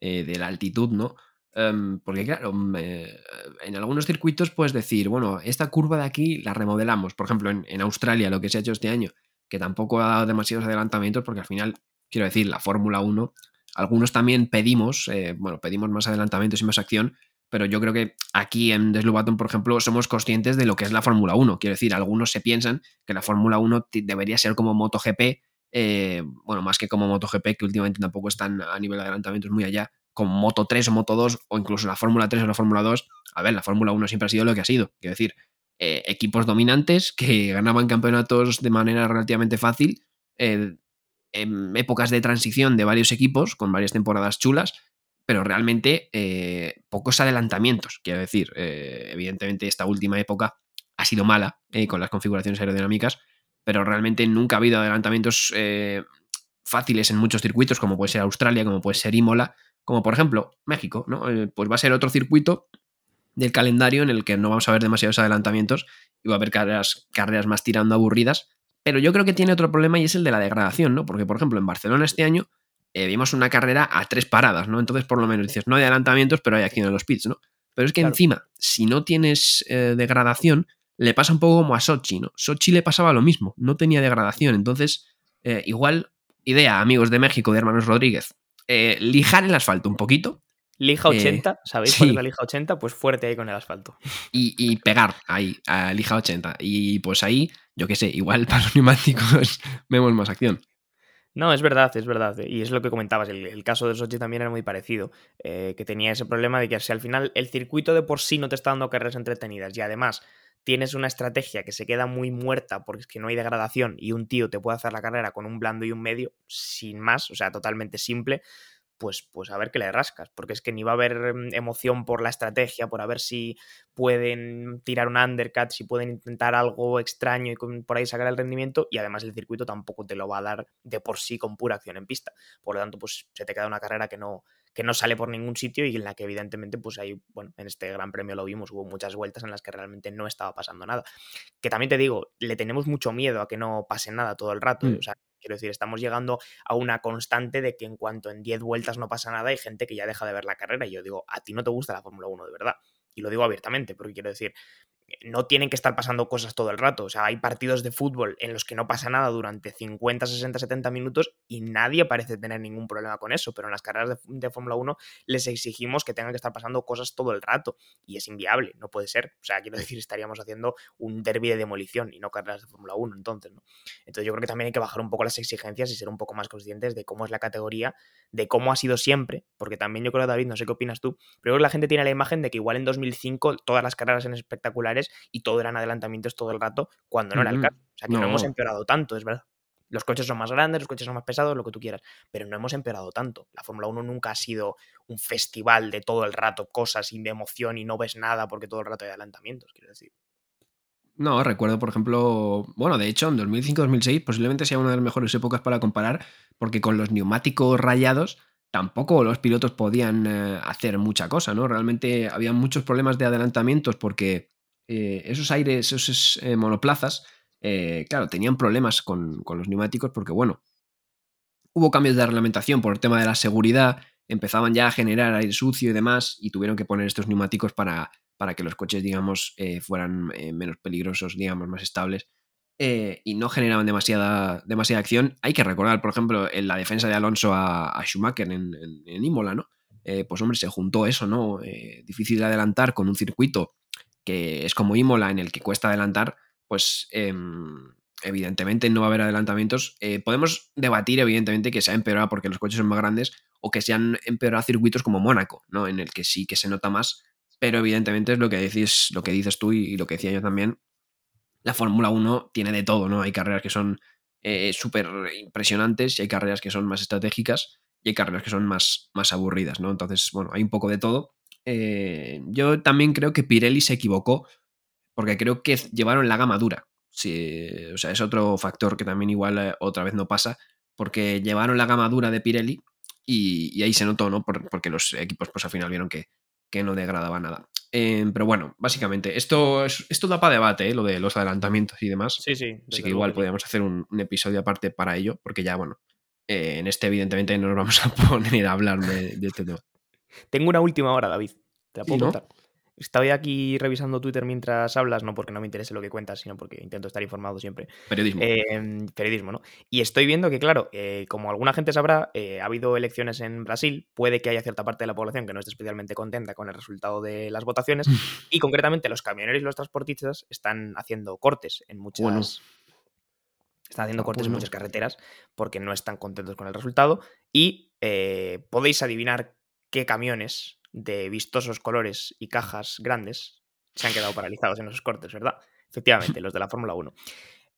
de la altitud, ¿no? Um, porque claro, mm, en algunos circuitos puedes decir, bueno, esta curva de aquí la remodelamos, por ejemplo, en, en, Australia, lo que se ha hecho este año, que tampoco ha dado demasiados adelantamientos, porque al final, quiero decir, la Fórmula 1, algunos también pedimos, bueno, pedimos más adelantamientos y más acción, pero yo creo que aquí en Deslubaton, por ejemplo, somos conscientes de lo que es la Fórmula 1. Quiero decir, algunos se piensan que la Fórmula 1 debería ser como MotoGP, eh, bueno, más que como MotoGP, que últimamente tampoco están a nivel de adelantamientos muy allá, como Moto 3 o Moto 2, o incluso la Fórmula 3 o la Fórmula 2. A ver, la Fórmula 1 siempre ha sido lo que ha sido. Quiero decir, eh, equipos dominantes que ganaban campeonatos de manera relativamente fácil, eh, en épocas de transición de varios equipos, con varias temporadas chulas, pero realmente eh, pocos adelantamientos. Quiero decir, eh, evidentemente esta última época ha sido mala eh, con las configuraciones aerodinámicas, pero realmente nunca ha habido adelantamientos fáciles en muchos circuitos, como puede ser Australia, como puede ser Imola, como por ejemplo México, ¿no? Pues va a ser otro circuito del calendario en el que no vamos a ver demasiados adelantamientos y va a haber carreras, carreras más tirando aburridas, pero yo creo que tiene otro problema y es el de la degradación, ¿no? Porque, por ejemplo, en Barcelona este año eh, vimos una carrera a tres paradas, ¿no? Entonces, por lo menos dices, no hay adelantamientos, pero hay acción en los pits, ¿no? Pero es que claro. encima, si no tienes eh, degradación, le pasa un poco como a Sochi, ¿no? Sochi le pasaba lo mismo, no tenía degradación. Entonces, eh, igual, idea, amigos de México, de hermanos Rodríguez, eh, lijar el asfalto un poquito. Lija 80, eh, ¿sabéis sí. cuál es la lija 80? Pues fuerte ahí con el asfalto. Y, y pegar ahí, a lija 80. Y pues ahí, yo qué sé, igual para los neumáticos vemos más acción. No, es verdad, es verdad. Y es lo que comentabas. El, el caso de Sochi también era muy parecido. Eh, que tenía ese problema de que si al final el circuito de por sí no te está dando carreras entretenidas y además tienes una estrategia que se queda muy muerta porque es que no hay degradación y un tío te puede hacer la carrera con un blando y un medio sin más, o sea, totalmente simple, pues, pues a ver qué le rascas, porque es que ni va a haber mm, emoción por la estrategia, por a ver si pueden tirar un undercut, si pueden intentar algo extraño y por ahí sacar el rendimiento, y además el circuito tampoco te lo va a dar de por sí con pura acción en pista. Por lo tanto, pues se te queda una carrera que no, que no sale por ningún sitio y en la que evidentemente pues ahí, bueno, en este gran premio lo vimos, hubo muchas vueltas en las que realmente no estaba pasando nada. Que también te digo, le tenemos mucho miedo a que no pase nada todo el rato, mm. o sea, quiero decir, estamos llegando a una constante de que en cuanto en 10 vueltas no pasa nada, hay gente que ya deja de ver la carrera y yo digo, a ti no te gusta la Fórmula 1 de verdad. Y lo digo abiertamente, porque quiero decir, no tienen que estar pasando cosas todo el rato. O sea, hay partidos de fútbol en los que no pasa nada durante 50, 60, 70 minutos y nadie parece tener ningún problema con eso. Pero en las carreras de, Fórmula 1 les exigimos que tengan que estar pasando cosas todo el rato. Y es inviable, no puede ser. O sea, quiero decir, estaríamos haciendo un derby de demolición y no carreras de Fórmula 1. Entonces, ¿no? Entonces yo creo que también hay que bajar un poco las exigencias y ser un poco más conscientes de cómo es la categoría, de cómo ha sido siempre. Porque también yo creo, David, no sé qué opinas tú, pero creo que la gente tiene la imagen de que igual en 2005 todas las carreras eran espectaculares y todo eran adelantamientos todo el rato, cuando no era el caso. O sea, que no. hemos empeorado tanto, es verdad. Los coches son más grandes, los coches son más pesados, lo que tú quieras, pero no hemos empeorado tanto. La Fórmula 1 nunca ha sido un festival de todo el rato, cosas y de emoción y no ves nada porque todo el rato hay adelantamientos, quiero decir. No, recuerdo, por ejemplo, bueno, de hecho, en 2005-2006 posiblemente sea una de las mejores épocas para comparar, porque con los neumáticos rayados tampoco los pilotos podían eh, hacer mucha cosa, ¿no? Realmente había muchos problemas de adelantamientos porque eh, esos aires, esos eh, monoplazas, eh, claro, tenían problemas con, los neumáticos porque, bueno, hubo cambios de reglamentación por el tema de la seguridad, empezaban ya a generar aire sucio y demás, y tuvieron que poner estos neumáticos para, para que los coches, digamos, fueran menos peligrosos, digamos, más estables. y no generaban demasiada, demasiada acción. Hay que recordar, por ejemplo, en la defensa de Alonso a, Schumacher en, en, Imola, ¿no? pues hombre, se juntó eso, ¿no? difícil de adelantar con un circuito que es como Imola en el que cuesta adelantar, pues em, evidentemente no va a haber adelantamientos. Eh, podemos debatir, evidentemente, que se ha empeorado porque los coches son más grandes o que se han empeorado circuitos como Mónaco, ¿no? En el que sí que se nota más, pero evidentemente es lo que dices, lo que dices tú y, lo que decía yo también. La Fórmula 1 tiene de todo, ¿no? Hay carreras que son eh, súper impresionantes y hay carreras que son más estratégicas y hay carreras que son más, más aburridas, ¿no? Entonces, bueno, hay un poco de todo eh, yo también creo que Pirelli se equivocó, porque creo que llevaron la gama dura. Sí, o sea, es otro factor que también igual eh, otra vez no pasa, porque llevaron la gama dura de Pirelli y, ahí se notó, ¿no? porque los equipos pues al final vieron que, que no degradaba nada. Eh, pero bueno, básicamente, esto, es, esto da para debate, lo de los adelantamientos y demás. Sí, sí. Así que igual podríamos hacer un, episodio aparte para ello, porque ya, bueno, en este evidentemente no nos vamos a poner a hablar de, de este tema. Tengo una última hora, David. Te la puedo contar. Estoy aquí revisando Twitter mientras hablas, no porque no me interese lo que cuentas, sino porque intento estar informado siempre. Periodismo. Em, periodismo, ¿no? Y estoy viendo que, claro, eh, como alguna gente sabrá, eh, ha habido elecciones en Brasil, puede que haya cierta parte de la población que no esté especialmente contenta con el resultado de las votaciones, y concretamente los camioneros y los transportistas están haciendo cortes en muchas... Están haciendo cortes en muchas carreteras porque no están contentos con el resultado y eh, podéis adivinar qué camiones de vistosos colores y cajas grandes se han quedado paralizados en esos cortes, ¿verdad? Efectivamente, los de la Fórmula 1.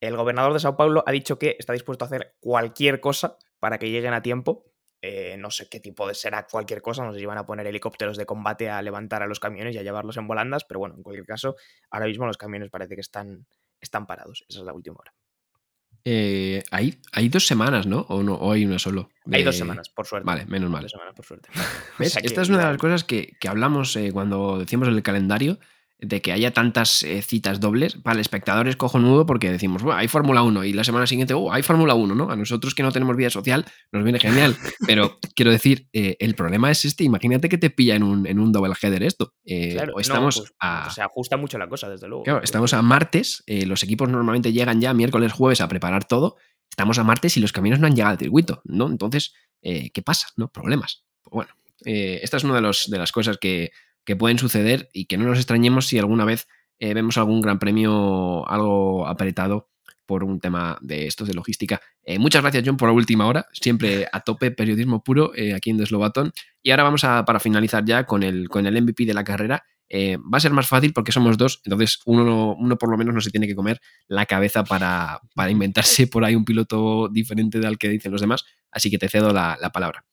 El gobernador de Sao Paulo ha dicho que está dispuesto a hacer cualquier cosa para que lleguen a tiempo. Eh, no sé qué tipo de será cualquier cosa, no sé si van a poner helicópteros de combate a levantar a los camiones y a llevarlos en volandas, pero bueno, en cualquier caso, ahora mismo los camiones parece que están, están parados. Esa es la última hora. Eh, hay, hay dos semanas, ¿no? ¿O, no, o hay una solo? Hay dos semanas, por suerte. Vale, menos mal. Dos semanas, por suerte. Esta es una de las cosas que, que hablamos eh, cuando decimos el calendario, de que haya tantas eh, citas dobles, para el espectador es cojonudo porque decimos, bueno, hay Fórmula 1 y la semana siguiente, oh, hay Fórmula 1, ¿no? A nosotros que no tenemos vida social nos viene genial, pero quiero decir, eh, el problema es este, imagínate que te pilla en un, en un double header esto. Eh, claro, estamos pues, a... Se ajusta mucho la cosa, desde luego. Claro, estamos a martes, los equipos normalmente llegan ya miércoles, jueves a preparar todo, estamos a martes y los caminos no han llegado al circuito, ¿no? Entonces, ¿qué pasa? ¿No? Problemas. Pues bueno, esta es una de, los, de las cosas que que pueden suceder y que no nos extrañemos si alguna vez eh, vemos algún gran premio algo apretado por un tema de estos de logística. Eh, muchas gracias, John, por la última hora. Siempre a tope, periodismo puro eh, aquí en Deslobatón. Y ahora vamos a, para finalizar ya con el, con el MVP de la carrera. va a ser más fácil porque somos dos, entonces uno, uno por lo menos no se tiene que comer la cabeza para, para inventarse por ahí un piloto diferente del que dicen los demás. Así que te cedo la palabra.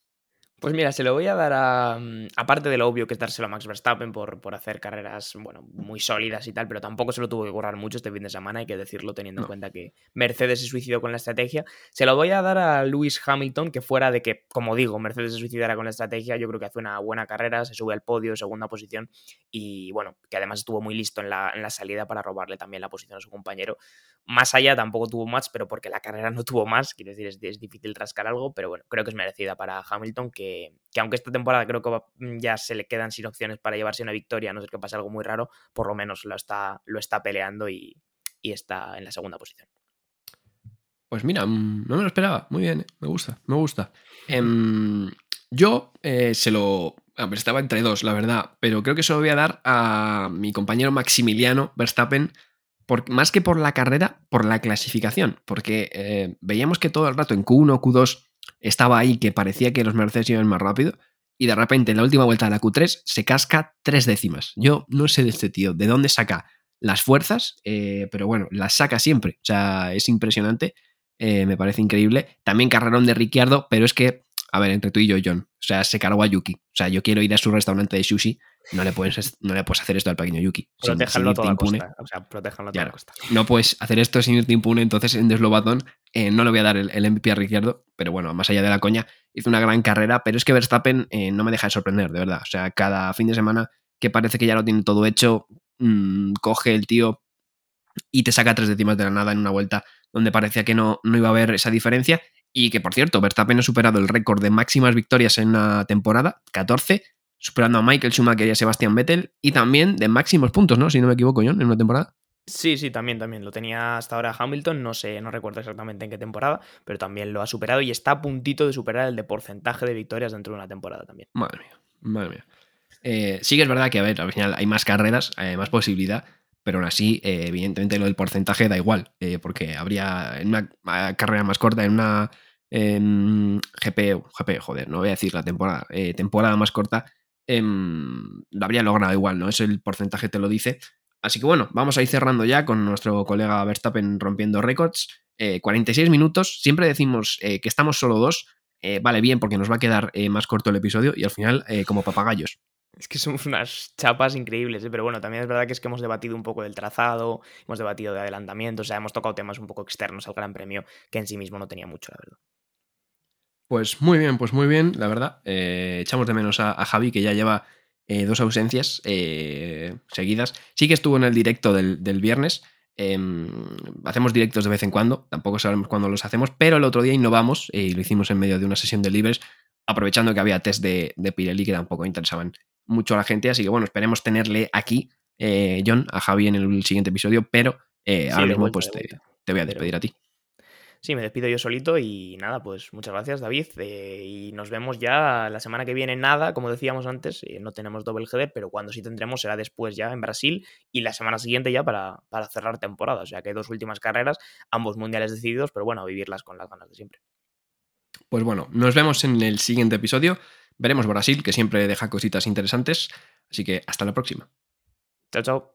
Pues mira, se lo voy a dar a. mm, Aparte de lo obvio que es dárselo a Max Verstappen por, por hacer carreras, bueno, muy sólidas y tal, pero tampoco se lo tuvo que currar mucho este fin de semana, hay que decirlo, teniendo en cuenta que Mercedes se suicidó con la estrategia. Se lo voy a dar a Lewis Hamilton, que fuera de que, como digo, Mercedes se suicidara con la estrategia, yo creo que hace una buena carrera, se sube al podio, segunda posición, y bueno, que además estuvo muy listo en la, en la salida para robarle también la posición a su compañero. Más allá tampoco tuvo más, pero porque la carrera no tuvo más, quiero decir, es, es difícil rascar algo, pero bueno, creo que es merecida para Hamilton, que, que aunque esta temporada creo que mm, ya se le quedan sin opciones para llevarse una victoria, a no ser que pase algo muy raro, por lo menos lo está, lo está peleando y, está en la segunda posición. Pues mira, mm, no me lo esperaba. Muy bien, eh, me gusta, me gusta. Em, yo eh, se lo. estaba entre dos, la verdad, pero creo que se lo voy a dar a mi compañero Maximiliano Verstappen, por, más que por la carrera, por la clasificación, porque eh, veíamos que todo el rato en Q1, Q2 estaba ahí, que parecía que los Mercedes iban más rápido, y de repente en la última vuelta de la Q3 se casca tres décimas. Yo no sé de este tío, de dónde saca las fuerzas, eh, pero bueno, las saca siempre, o sea, es impresionante. Eh, me parece increíble. También carrerón de Ricciardo, pero es que, a ver, entre tú y yo, John, o sea, se cargó a Yuki. O sea, yo quiero ir a su restaurante de sushi, no le puedes, no le puedes hacer esto al pequeño Yuki. sin- sin Protéjanlo a irte toda impune. costa. O sea, protéjanlo a toda Claro. costa. No puedes hacer esto sin irte impune, entonces en Deslobatón eh, no le voy a dar el, el MVP a Ricciardo, pero bueno, más allá de la coña, hizo una gran carrera, pero es que Verstappen eh, no me deja de sorprender, de verdad. O sea, cada fin de semana que parece que ya lo tiene todo hecho, mm, coge el tío y te saca tres décimas de la nada en una vuelta donde parecía que no, no iba a haber esa diferencia. Y que, por cierto, Verstappen ha superado el récord de máximas victorias en una temporada, 14, superando a Michael Schumacher y a Sebastian Vettel, y también de máximos puntos, ¿no? Si no me equivoco, John, en una temporada. Sí, sí, también, también. Lo tenía hasta ahora Hamilton, no sé, no recuerdo exactamente en qué temporada, pero también lo ha superado y está a puntito de superar el de porcentaje de victorias dentro de una temporada también. Madre mía, madre mía. Eh, sí que es verdad que, a ver, al final hay más carreras, hay más posibilidad, pero aún así, eh, evidentemente lo del porcentaje da igual, eh, porque habría en una eh, carrera más corta, en una em, GP, GP, joder, no voy a decir la temporada, eh, temporada más corta, em, lo habría logrado igual, ¿no? Eso el porcentaje te lo dice. Así que bueno, vamos a ir cerrando ya con nuestro colega Verstappen rompiendo récords. Eh, 46 minutos, siempre decimos eh, que estamos solo dos, eh, vale bien porque nos va a quedar eh, más corto el episodio y al final como papagayos. Es que somos unas chapas increíbles, pero bueno, también es verdad que es que hemos debatido un poco del trazado, hemos debatido de adelantamiento, o sea, hemos tocado temas un poco externos al Gran Premio, que en sí mismo no tenía mucho, la verdad. Pues muy bien, pues muy bien, la verdad. Eh, echamos de menos a, a Javi que ya lleva eh, dos ausencias eh, seguidas. Sí que estuvo en el directo del, del viernes. em, hacemos directos de vez en cuando, tampoco sabemos cuándo los hacemos, pero el otro día innovamos eh, y lo hicimos en medio de una sesión de libres, aprovechando que había test de, de Pirelli que tampoco interesaban mucho a la gente. Así que bueno, esperemos tenerle aquí, eh, John, a Javi en el siguiente episodio, pero eh, Sí, ahora mismo vuelta, pues te, voy a Pero- despedir a ti. Sí, me despido yo solito y nada, pues muchas gracias David eh, y nos vemos ya la semana que viene, nada, como decíamos antes, eh, no tenemos doble GD, pero cuando sí tendremos será después ya en Brasil y la semana siguiente ya para, para cerrar temporada, o sea que hay dos últimas carreras, ambos mundiales decididos, pero bueno, a vivirlas con las ganas de siempre. Pues bueno, nos vemos en el siguiente episodio. Veremos Brasil, que siempre deja cositas interesantes. Así que hasta la próxima. Chao, chao.